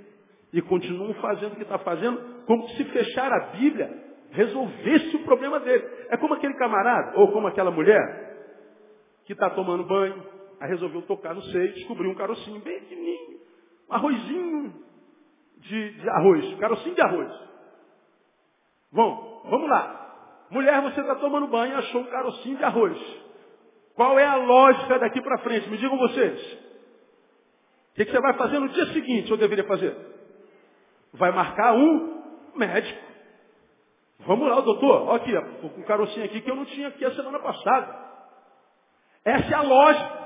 e continuam fazendo o que está fazendo, como se fechar a Bíblia resolvesse o problema dele. É como aquele camarada, ou como aquela mulher, que está tomando banho, aí resolveu tocar no seio, descobriu um carocinho bem pequenininho, um arrozinho de, de arroz, carocinho de arroz. Bom, vamos lá. Mulher, você está tomando banho e achou um carocinho de arroz. Qual é a lógica daqui para frente? Me digam vocês. O que, que você vai fazer no dia seguinte, eu deveria fazer? Vai marcar um médico. Vamos lá, doutor. Olha aqui, com um carocinho aqui que eu não tinha aqui a semana passada. Essa é a lógica.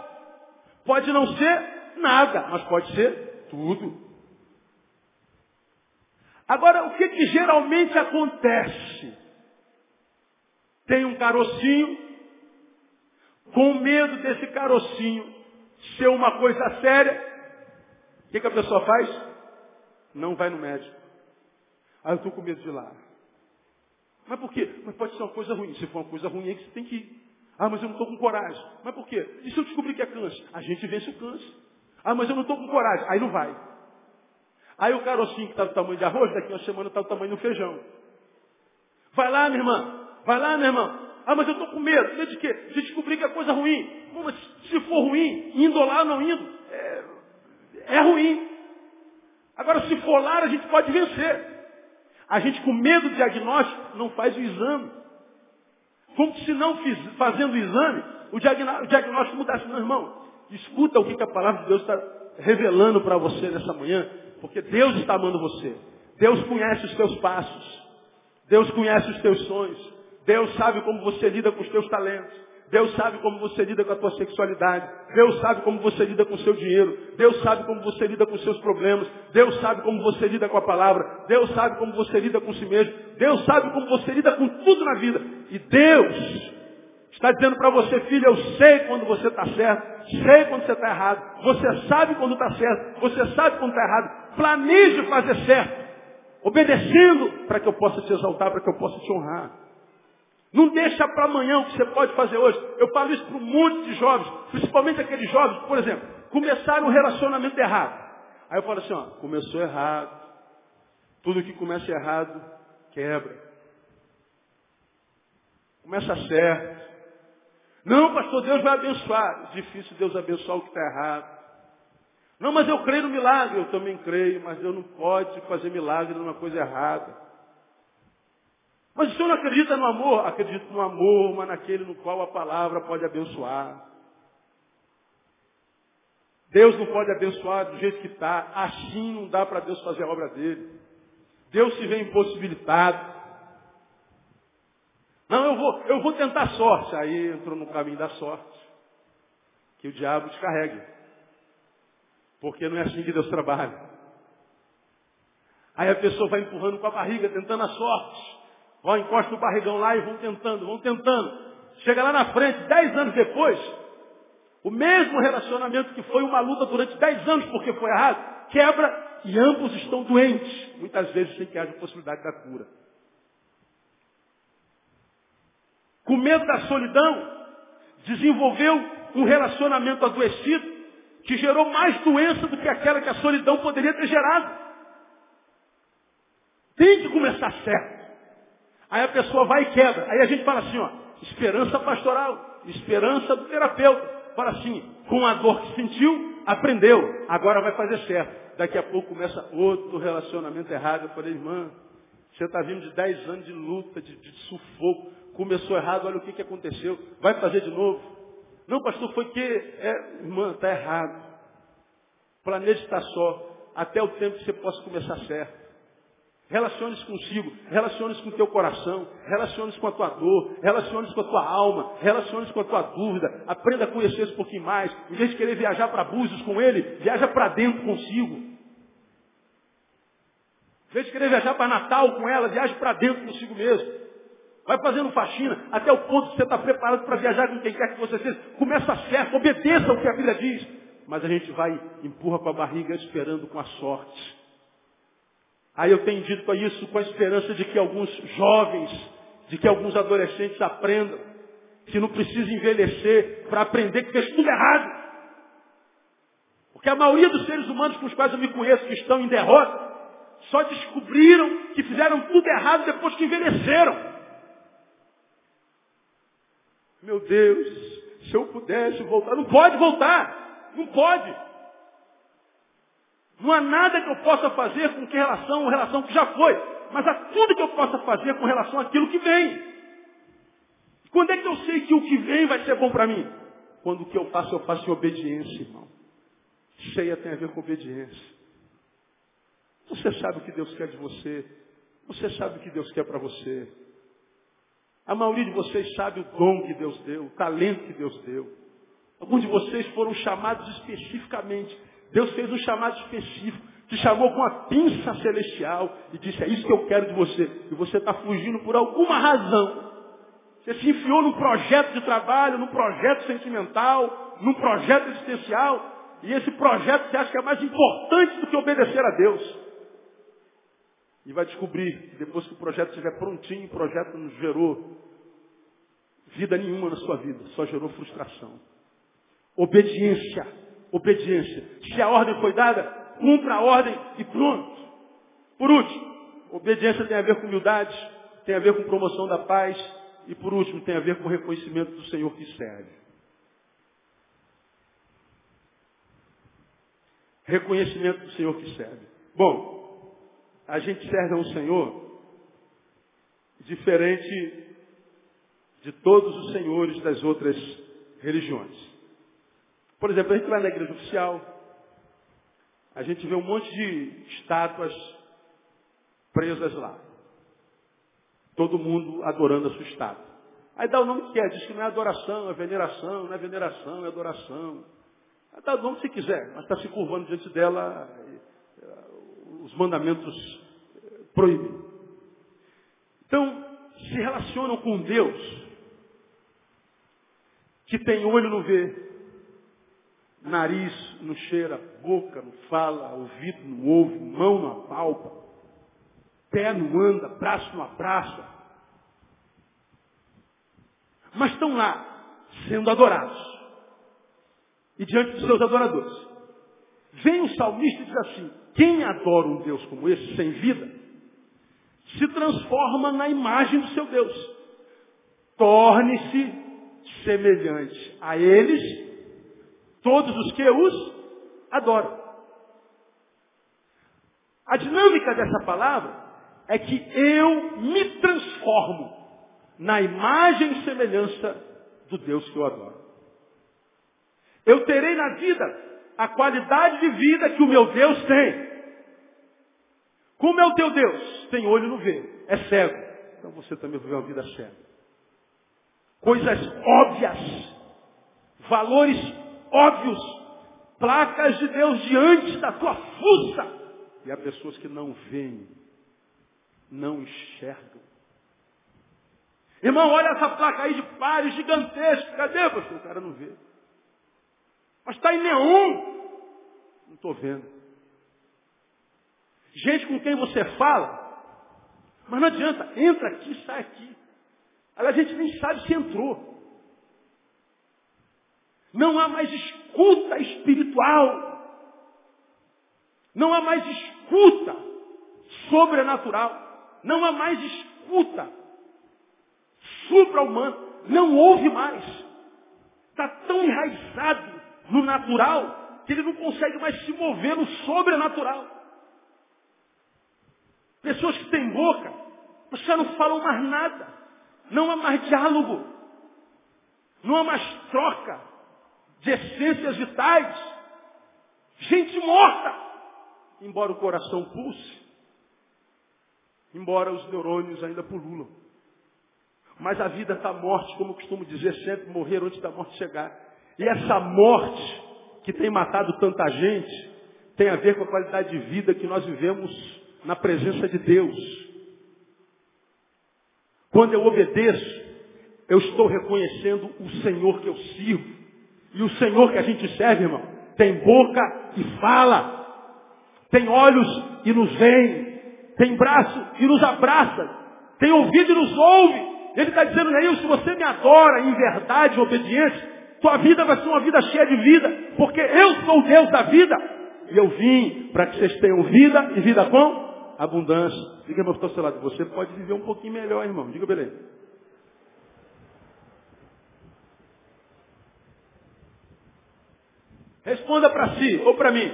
Pode não ser nada, mas pode ser tudo. Agora, o que, que geralmente acontece? Tem um carocinho, com medo desse carocinho ser uma coisa séria, o que, que a pessoa faz? Não vai no médico. Ah, eu estou com medo de ir lá. Mas por quê? Mas pode ser uma coisa ruim. Se for uma coisa ruim, é que você tem que ir. Ah, mas eu não estou com coragem. Mas por quê? E se eu descobrir que é câncer? A gente vence o câncer. Ah, mas eu não estou com coragem. Aí não vai. Aí o carocinho que está do tamanho de arroz, daqui uma semana está do tamanho do feijão. Vai lá, minha irmã. Vai lá, minha irmã. Ah, mas eu estou com medo. Medo de quê? De descobrir que é coisa ruim. Mas se for ruim, indo lá ou não indo, é, é ruim. Agora, se lá, a gente pode vencer. A gente, com medo do diagnóstico, não faz o exame. Como se não fazendo o exame, o diagnóstico mudasse. Não, irmão, escuta o que a palavra de Deus está revelando para você nessa manhã, porque Deus está amando você. Deus conhece os teus passos. Deus conhece os teus sonhos. Deus sabe como você lida com os teus talentos. Deus sabe como você lida com a tua sexualidade. Deus sabe como você lida com o seu dinheiro. Deus sabe como você lida com os seus problemas. Deus sabe como você lida com a palavra. Deus sabe como você lida com si mesmo. Deus sabe como você lida com tudo na vida. E Deus está dizendo para você, filho, eu sei quando você está certo, sei quando você está errado. Você sabe quando está certo, você sabe quando está errado. Planeje fazer certo. Obedecendo para que eu possa te exaltar, para que eu possa te honrar. Não deixa para amanhã o que você pode fazer hoje. Eu falo isso para um monte de jovens, principalmente aqueles jovens, por exemplo, começaram um relacionamento errado. Aí eu falo assim, ó, começou errado. Tudo que começa errado, quebra. Começa certo. Não, pastor, Deus vai abençoar. Difícil Deus abençoar o que está errado. Não, mas eu creio no milagre. Eu também creio, mas Deus não pode fazer milagre numa coisa errada. Mas o senhor não acredita no amor? Acredito no amor, mas naquele no qual a palavra pode abençoar. Deus não pode abençoar do jeito que está. Assim não dá para Deus fazer a obra dele. Deus se vê impossibilitado. Não, eu vou, eu vou tentar sorte. Aí entrou no caminho da sorte. Que o diabo descarregue. Porque não é assim que Deus trabalha. Aí a pessoa vai empurrando com a barriga, tentando a sorte. Ó, encosta o barrigão lá e vão tentando, vão tentando. Chega lá na frente, dez anos depois, o mesmo relacionamento que foi uma luta durante dez anos porque foi errado, quebra e ambos estão doentes. Muitas vezes sem que haja possibilidade da cura. Com medo da solidão, desenvolveu um relacionamento adoecido que gerou mais doença do que aquela que a solidão poderia ter gerado. Tem que começar certo. Aí a pessoa vai e quebra. Aí a gente fala assim, ó, esperança pastoral, esperança do terapeuta. Fala assim, com a dor que sentiu, aprendeu, agora vai fazer certo. Daqui a pouco começa outro relacionamento errado. Eu falei, irmã, você está vindo de 10 anos de luta, de, de, sufoco. Começou errado, olha o que, que aconteceu. Vai fazer de novo. Não, pastor, foi que, é, irmã, está errado. Planeje estar só, até o tempo que você possa começar certo. Relacione-se consigo, relacione-se com o teu coração, relacione-se com a tua dor, relacione-se com a tua alma, relacione-se com a tua dúvida, aprenda a conhecer esse pouquinho mais. Em vez de querer viajar para Búzios com ele, viaja para dentro consigo. Em vez de querer viajar para Natal com ela, viaje para dentro consigo mesmo. Vai fazendo faxina até o ponto que você está preparado para viajar com quem quer que você seja. Começa certo, obedeça o que a Bíblia diz. Mas a gente vai, empurra com a barriga esperando com a sorte. Aí eu tenho dito isso com a esperança de que alguns jovens, de que alguns adolescentes aprendam que não precisa envelhecer para aprender que fez tudo errado. Porque a maioria dos seres humanos com os quais eu me conheço que estão em derrota, só descobriram que fizeram tudo errado depois que envelheceram. Meu Deus, se eu pudesse voltar, não pode voltar, não pode. Não há nada que eu possa fazer com que relação, com relação que já foi. Mas há tudo que eu possa fazer com relação àquilo que vem. Quando é que eu sei que o que vem vai ser bom para mim? Quando o que eu faço, eu faço em obediência, irmão. Cheia tem a ver com obediência. Você sabe o que Deus quer de você. Você sabe o que Deus quer para você. A maioria de vocês sabe o dom que Deus deu, o talento que Deus deu. Alguns de vocês foram chamados especificamente Deus fez um chamado específico, te chamou com a pinça celestial e disse, é isso que eu quero de você. E você está fugindo por alguma razão. Você se enfiou num projeto de trabalho, num projeto sentimental, num projeto existencial, e esse projeto você acha que é mais importante do que obedecer a Deus. E vai descobrir, depois que o projeto estiver prontinho, o projeto não gerou vida nenhuma na sua vida, só gerou frustração. Obediência obediência. Se a ordem foi dada, cumpra a ordem e pronto. Por último, obediência tem a ver com humildade, tem a ver com promoção da paz e por último tem a ver com reconhecimento do Senhor que serve. Reconhecimento do Senhor que serve. Bom, a gente serve a um Senhor diferente de todos os senhores das outras religiões. Por exemplo, a gente vai na igreja oficial, a gente vê um monte de estátuas presas lá. Todo mundo adorando a sua estátua. Aí dá o nome que quer, diz que não é adoração, é veneração, não é veneração, é adoração. Aí dá o nome que quiser, mas está se curvando diante dela, os mandamentos proíbem. Então, se relacionam com Deus, que tem olho não vê, nariz não cheira, boca não fala, ouvido não ouve, mão não apalpa, pé não anda, braço não abraça. Mas estão lá, sendo adorados. E diante dos seus adoradores. Vem o salmista e diz assim, quem adora um Deus como esse, sem vida, se transforma na imagem do seu Deus. Torne-se semelhante a eles, todos os que os adoram. A dinâmica dessa palavra é que eu me transformo na imagem e semelhança do Deus que eu adoro. Eu terei na vida a qualidade de vida que o meu Deus tem. Como é o teu Deus? Tem olho não vê, é cego. Então você também vai viver uma vida cega. Coisas óbvias, valores óbvios, placas de Deus diante da tua fuça. E há pessoas que não veem, não enxergam. Irmão, olha essa placa aí de pares gigantesco. Cadê, pastor? O cara não vê. Mas está em neon. Não estou vendo. Gente com quem você fala, mas não adianta, entra aqui, sai aqui. Aí a gente nem sabe se entrou. Não há mais escuta espiritual. Não há mais escuta sobrenatural. Não há mais escuta supra-humana. Não houve mais. Está tão enraizado no natural que ele não consegue mais se mover no sobrenatural. Pessoas que têm boca, já não falam mais nada. Não há mais diálogo. Não há mais troca de essências vitais. Gente morta. Embora o coração pulse. Embora os neurônios ainda pululam. Mas a vida está morte, como eu costumo dizer sempre, morrer antes da morte chegar. E essa morte que tem matado tanta gente tem a ver com a qualidade de vida que nós vivemos na presença de Deus. Quando eu obedeço, eu estou reconhecendo o Senhor que eu sirvo. E o Senhor que a gente serve, irmão, tem boca e fala, tem olhos e nos vê, tem braço e nos abraça, tem ouvido e nos ouve. Ele está dizendo, Neil, se você me adora em verdade e obediência, tua vida vai ser uma vida cheia de vida, porque eu sou o Deus da vida. E eu vim para que vocês tenham vida e vida com abundância. Diga, meu pastor lado, você pode viver um pouquinho melhor, irmão. Diga, beleza. Responda para si ou para mim.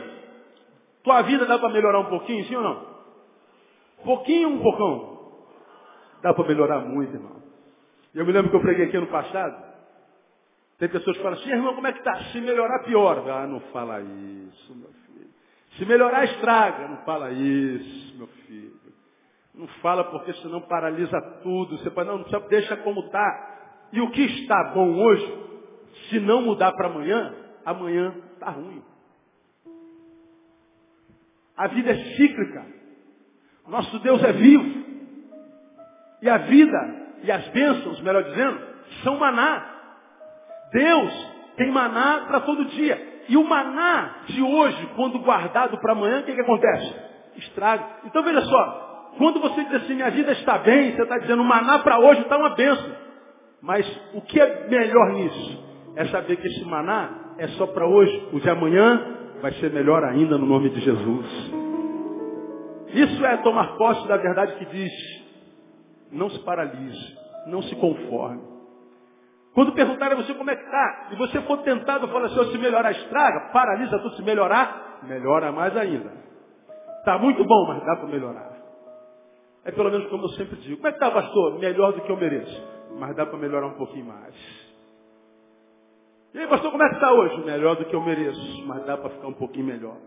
Tua vida dá para melhorar um pouquinho, sim ou não? Pouquinho ou um poucão? Dá para melhorar muito, irmão. Eu me lembro que eu preguei aqui no passado. Tem pessoas que falam assim, irmão, como é que está? Se melhorar, pior. Ah, não fala isso, meu filho. Se melhorar, estraga. Não fala isso, meu filho. Não fala porque senão paralisa tudo. Você fala, não, não deixa como está. E o que está bom hoje, se não mudar para amanhã, amanhã está ruim. A vida é cíclica. Nosso Deus é vivo. E a vida e as bênçãos, melhor dizendo, são maná. Deus tem maná para todo dia. E o maná de hoje, quando guardado para amanhã, o que, que acontece? Estraga. Então veja só, quando você diz assim, minha vida está bem, você está dizendo, o maná para hoje está uma benção. Mas o que é melhor nisso? É saber que esse maná é só para hoje, o de amanhã vai ser melhor ainda no nome de Jesus. Isso é tomar posse da verdade que diz, não se paralise, não se conforme. Quando perguntarem a você como é que está, e você for tentado falar assim, se melhorar estraga, paralisa tudo, se melhorar, melhora mais ainda. Está muito bom, mas dá para melhorar. É pelo menos como eu sempre digo. Como é que está, pastor? Melhor do que eu mereço. mas dá para melhorar um pouquinho mais. E aí, pastor, como é que está hoje? Melhor do que eu mereço, mas dá para ficar um pouquinho melhor.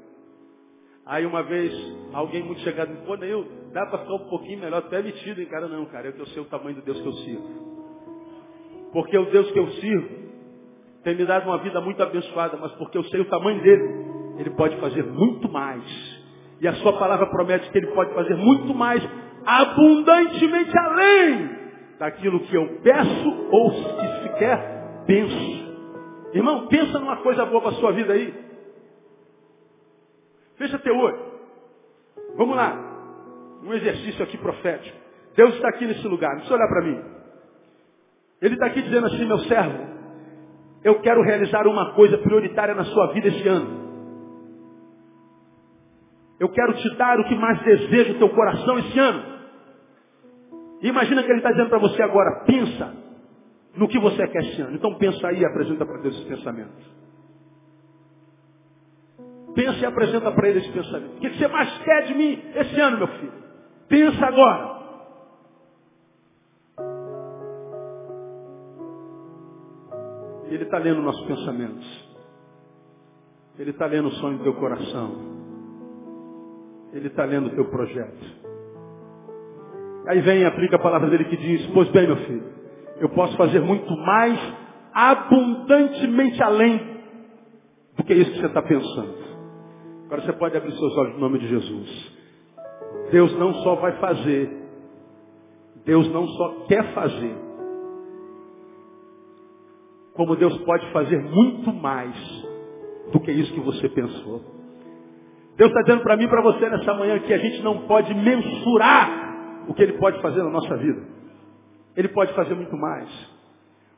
Aí uma vez, alguém muito chegado me falou, eu dá para ficar um pouquinho melhor, tu é metido, hein, cara? Não, cara, é que eu sei o tamanho do Deus que eu sirvo. Porque o Deus que eu sirvo tem me dado uma vida muito abençoada, mas porque eu sei o tamanho dele, ele pode fazer muito mais. E a sua palavra promete que ele pode fazer muito mais, abundantemente além daquilo que eu peço ou se sequer penso. Irmão, pensa numa coisa boa para a sua vida aí. Fecha teu olho. Vamos lá. Um exercício aqui profético. Deus está aqui nesse lugar. Não precisa olhar para mim. Ele está aqui dizendo assim, meu servo, eu quero realizar uma coisa prioritária na sua vida esse ano. Eu quero te dar o que mais deseja o teu coração esse ano. E imagina que ele está dizendo para você agora, pensa no que você quer esse ano. Então pensa aí e apresenta para Deus esse pensamento. Pensa e apresenta para ele esse pensamento. O que você mais quer de mim esse ano, meu filho? Pensa agora. Ele está lendo nossos pensamentos. Ele está lendo o sonho do teu coração. Ele está lendo o teu projeto. Aí vem e aplica a palavra dele que diz, pois bem, meu filho, eu posso fazer muito mais abundantemente além do que isso que você está pensando. Agora você pode abrir seus olhos no nome de Jesus. Deus não só vai fazer, Deus não só quer fazer, como Deus pode fazer muito mais do que isso que você pensou. Deus está dizendo para mim e para você nessa manhã que a gente não pode mensurar o que Ele pode fazer na nossa vida. Ele pode fazer muito mais.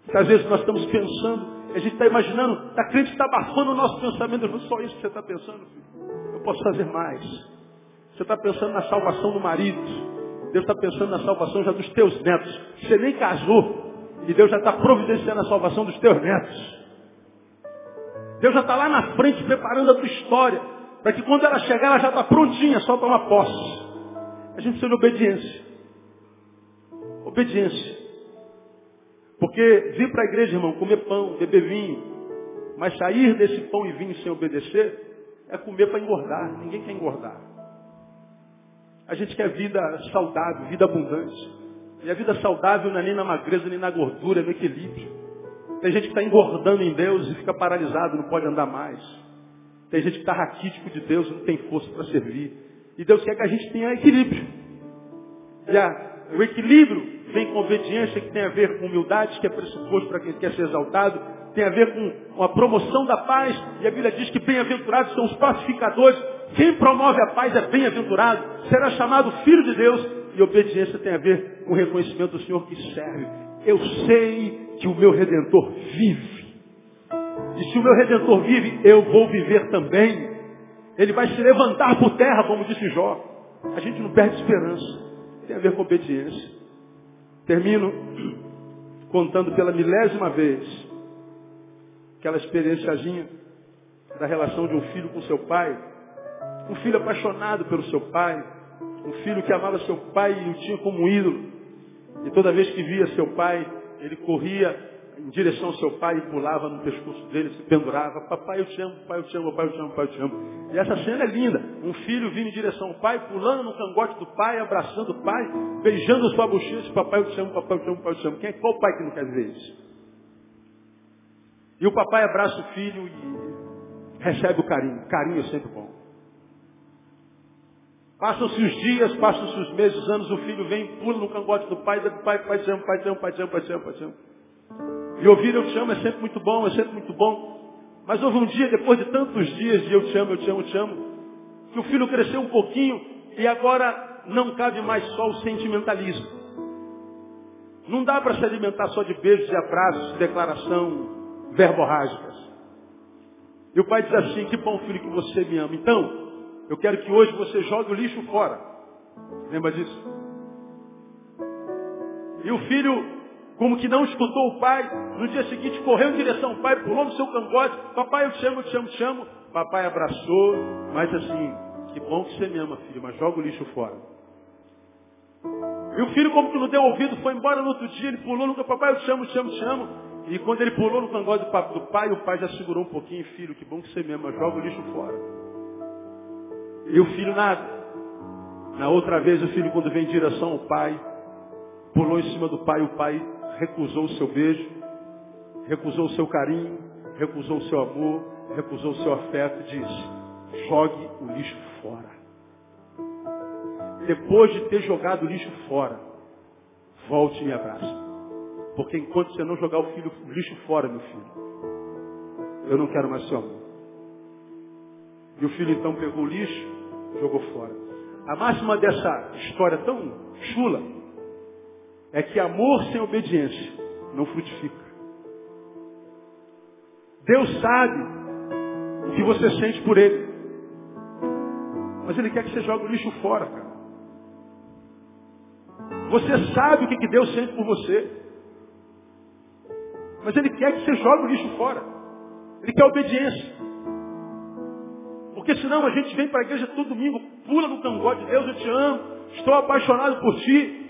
Muitas vezes nós estamos pensando, a gente está imaginando, a crente está abafando o nosso pensamento. Não só isso que você está pensando, filho. Eu posso fazer mais. Você está pensando na salvação do marido. Deus está pensando na salvação já dos teus netos. Você nem casou. E Deus já está providenciando a salvação dos teus netos. Deus já está lá na frente preparando a tua história. Para que quando ela chegar, ela já está prontinha, só tomar posse. A gente precisa de obediência. Obediência. Porque vir para a igreja, irmão, comer pão, beber vinho, mas sair desse pão e vinho sem obedecer, é comer para engordar. Ninguém quer engordar. A gente quer vida saudável, vida abundante. E a vida saudável não é nem na magreza, nem na gordura, é no equilíbrio. Tem gente que está engordando em Deus e fica paralisado, não pode andar mais. Tem gente que está raquítico de Deus, não tem força para servir. E Deus quer que a gente tenha equilíbrio. E a, o equilíbrio vem com obediência, que tem a ver com humildade, que é pressuposto para quem quer ser exaltado, tem a ver com a promoção da paz, e a Bíblia diz que bem-aventurados são os pacificadores. Quem promove a paz é bem-aventurado, será chamado filho de Deus, e obediência tem a ver com o reconhecimento do Senhor que serve. Eu sei que o meu Redentor vive. E se o meu redentor vive, eu vou viver também. Ele vai se levantar por terra, como disse Jó. A gente não perde esperança. Tem a ver com obediência. Termino contando pela milésima vez aquela experiênciazinha da relação de um filho com seu pai. Um filho apaixonado pelo seu pai. Um filho que amava seu pai e o tinha como ídolo. E toda vez que via seu pai, ele corria em direção ao seu pai e pulava no pescoço dele, se pendurava. Papai, eu te amo, pai, eu te amo, pai, eu te amo, pai, eu te amo. E essa cena é linda. Um filho vindo em direção ao pai, pulando no cangote do pai, abraçando o pai, beijando sua bochecha. Papai, eu te amo, papai, eu te amo, pai, eu te amo. Quem, é, qual pai que não quer ver isso? E o papai abraça o filho e recebe o carinho. Carinho é sempre bom. Passam-se os dias, passam-se os meses, os anos, o filho vem, pula no cangote do pai, do pai, pai, te amo, pai, te amo, pai, te amo, pai, te amo, pai, te amo. E ouvir eu te amo é sempre muito bom, é sempre muito bom. Mas houve um dia, depois de tantos dias de eu te amo, eu te amo, eu te amo, que o filho cresceu um pouquinho e agora não cabe mais só o sentimentalismo. Não dá para se alimentar só de beijos e abraços, de declaração verborrágicas. E o pai diz assim, que bom filho que você me ama. Então, eu quero que hoje você jogue o lixo fora. Lembra disso? E o filho como que não escutou o pai, no dia seguinte correu em direção ao pai, pulou no seu cangote, papai eu te amo, eu te amo, eu te amo. Papai abraçou, mas assim, que bom que você me ama, filho, mas joga o lixo fora. E o filho, como que não deu ouvido, foi embora no outro dia, ele pulou no papai, eu te chamo, te chamo, te chamo. E quando ele pulou no cangote do pai, o pai já segurou um pouquinho, filho, que bom que você mesmo, joga o lixo fora. E o filho nada. Na outra vez o filho, quando vem em direção ao pai, pulou em cima do pai, o pai recusou o seu beijo, recusou o seu carinho, recusou o seu amor, recusou o seu afeto disse, jogue o lixo fora depois de ter jogado o lixo fora, volte e me abrace. Porque enquanto você não jogar o, filho, o lixo fora, meu filho, eu não quero mais seu amor. E o filho então pegou o lixo, jogou fora. A máxima dessa história tão chula é que amor sem obediência não frutifica. Deus sabe o que você sente por Ele. Mas Ele quer que você jogue o lixo fora, cara. Você sabe o que, Deus sente por você. Mas Ele quer que você jogue o lixo fora. Ele quer obediência. Porque senão a gente vem para a igreja todo domingo, pula no cangote de Deus, eu te amo, estou apaixonado por ti.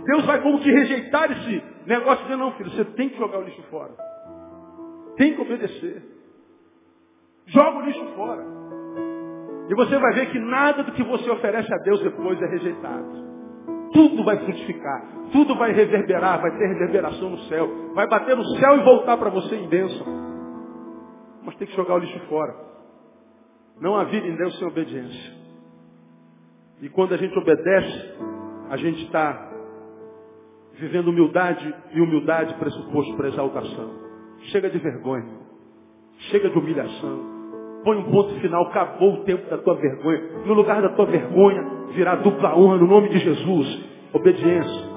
E Deus vai como que rejeitar esse negócio de não, filho, você tem que jogar o lixo fora. Tem que obedecer. Joga o lixo fora. E você vai ver que nada do que você oferece a Deus depois é rejeitado tudo vai frutificar, tudo vai reverberar, vai ter reverberação no céu, vai bater no céu e voltar para você em bênção. Mas tem que jogar o lixo fora. Não há vida em Deus sem obediência. E quando a gente obedece, a gente está vivendo humildade e humildade pressuposto para exaltação. Chega de vergonha. Chega de humilhação. Põe um ponto final, acabou o tempo da tua vergonha. No lugar da tua vergonha, virá dupla honra no nome de Jesus. Obediência.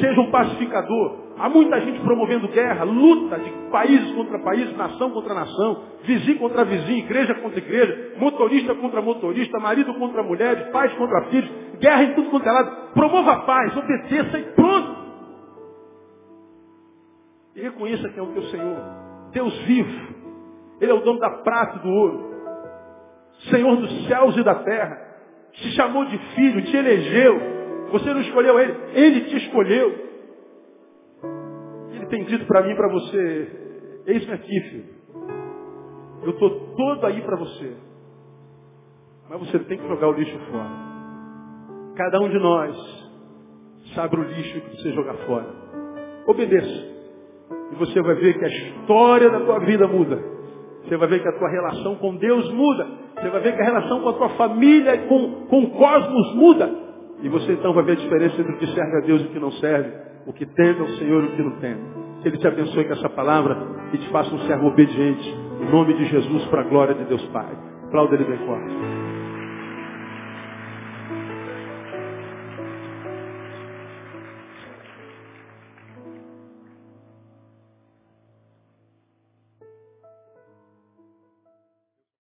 Seja um pacificador. Há muita gente promovendo guerra, luta de países contra países, nação contra nação, vizinho contra vizinho, igreja contra igreja, motorista contra motorista, marido contra mulher, pais contra filhos, guerra em tudo quanto é lado. Promova a paz, obedeça e pronto. E reconheça que é o teu Senhor, Deus vivo, ele é o dono da prata e do ouro. Senhor dos céus e da terra. Te chamou de filho, te elegeu. Você não escolheu ele, ele te escolheu. Ele tem dito para mim e para você, eis-me aqui, filho. Eu estou todo aí para você. Mas você tem que jogar o lixo fora. Cada um de nós sabe o lixo que você jogar fora. Obedeça. E você vai ver que a história da tua vida muda. Você vai ver que a tua relação com Deus muda. Você vai ver que a relação com a tua família, com, com o cosmos muda. E você então vai ver a diferença entre o que serve a Deus e o que não serve. O que teme ao Senhor e o que não teme. Que Ele te abençoe com essa palavra e te faça um servo obediente. Em nome de Jesus, para a glória de Deus Pai. Aplauda Ele bem forte.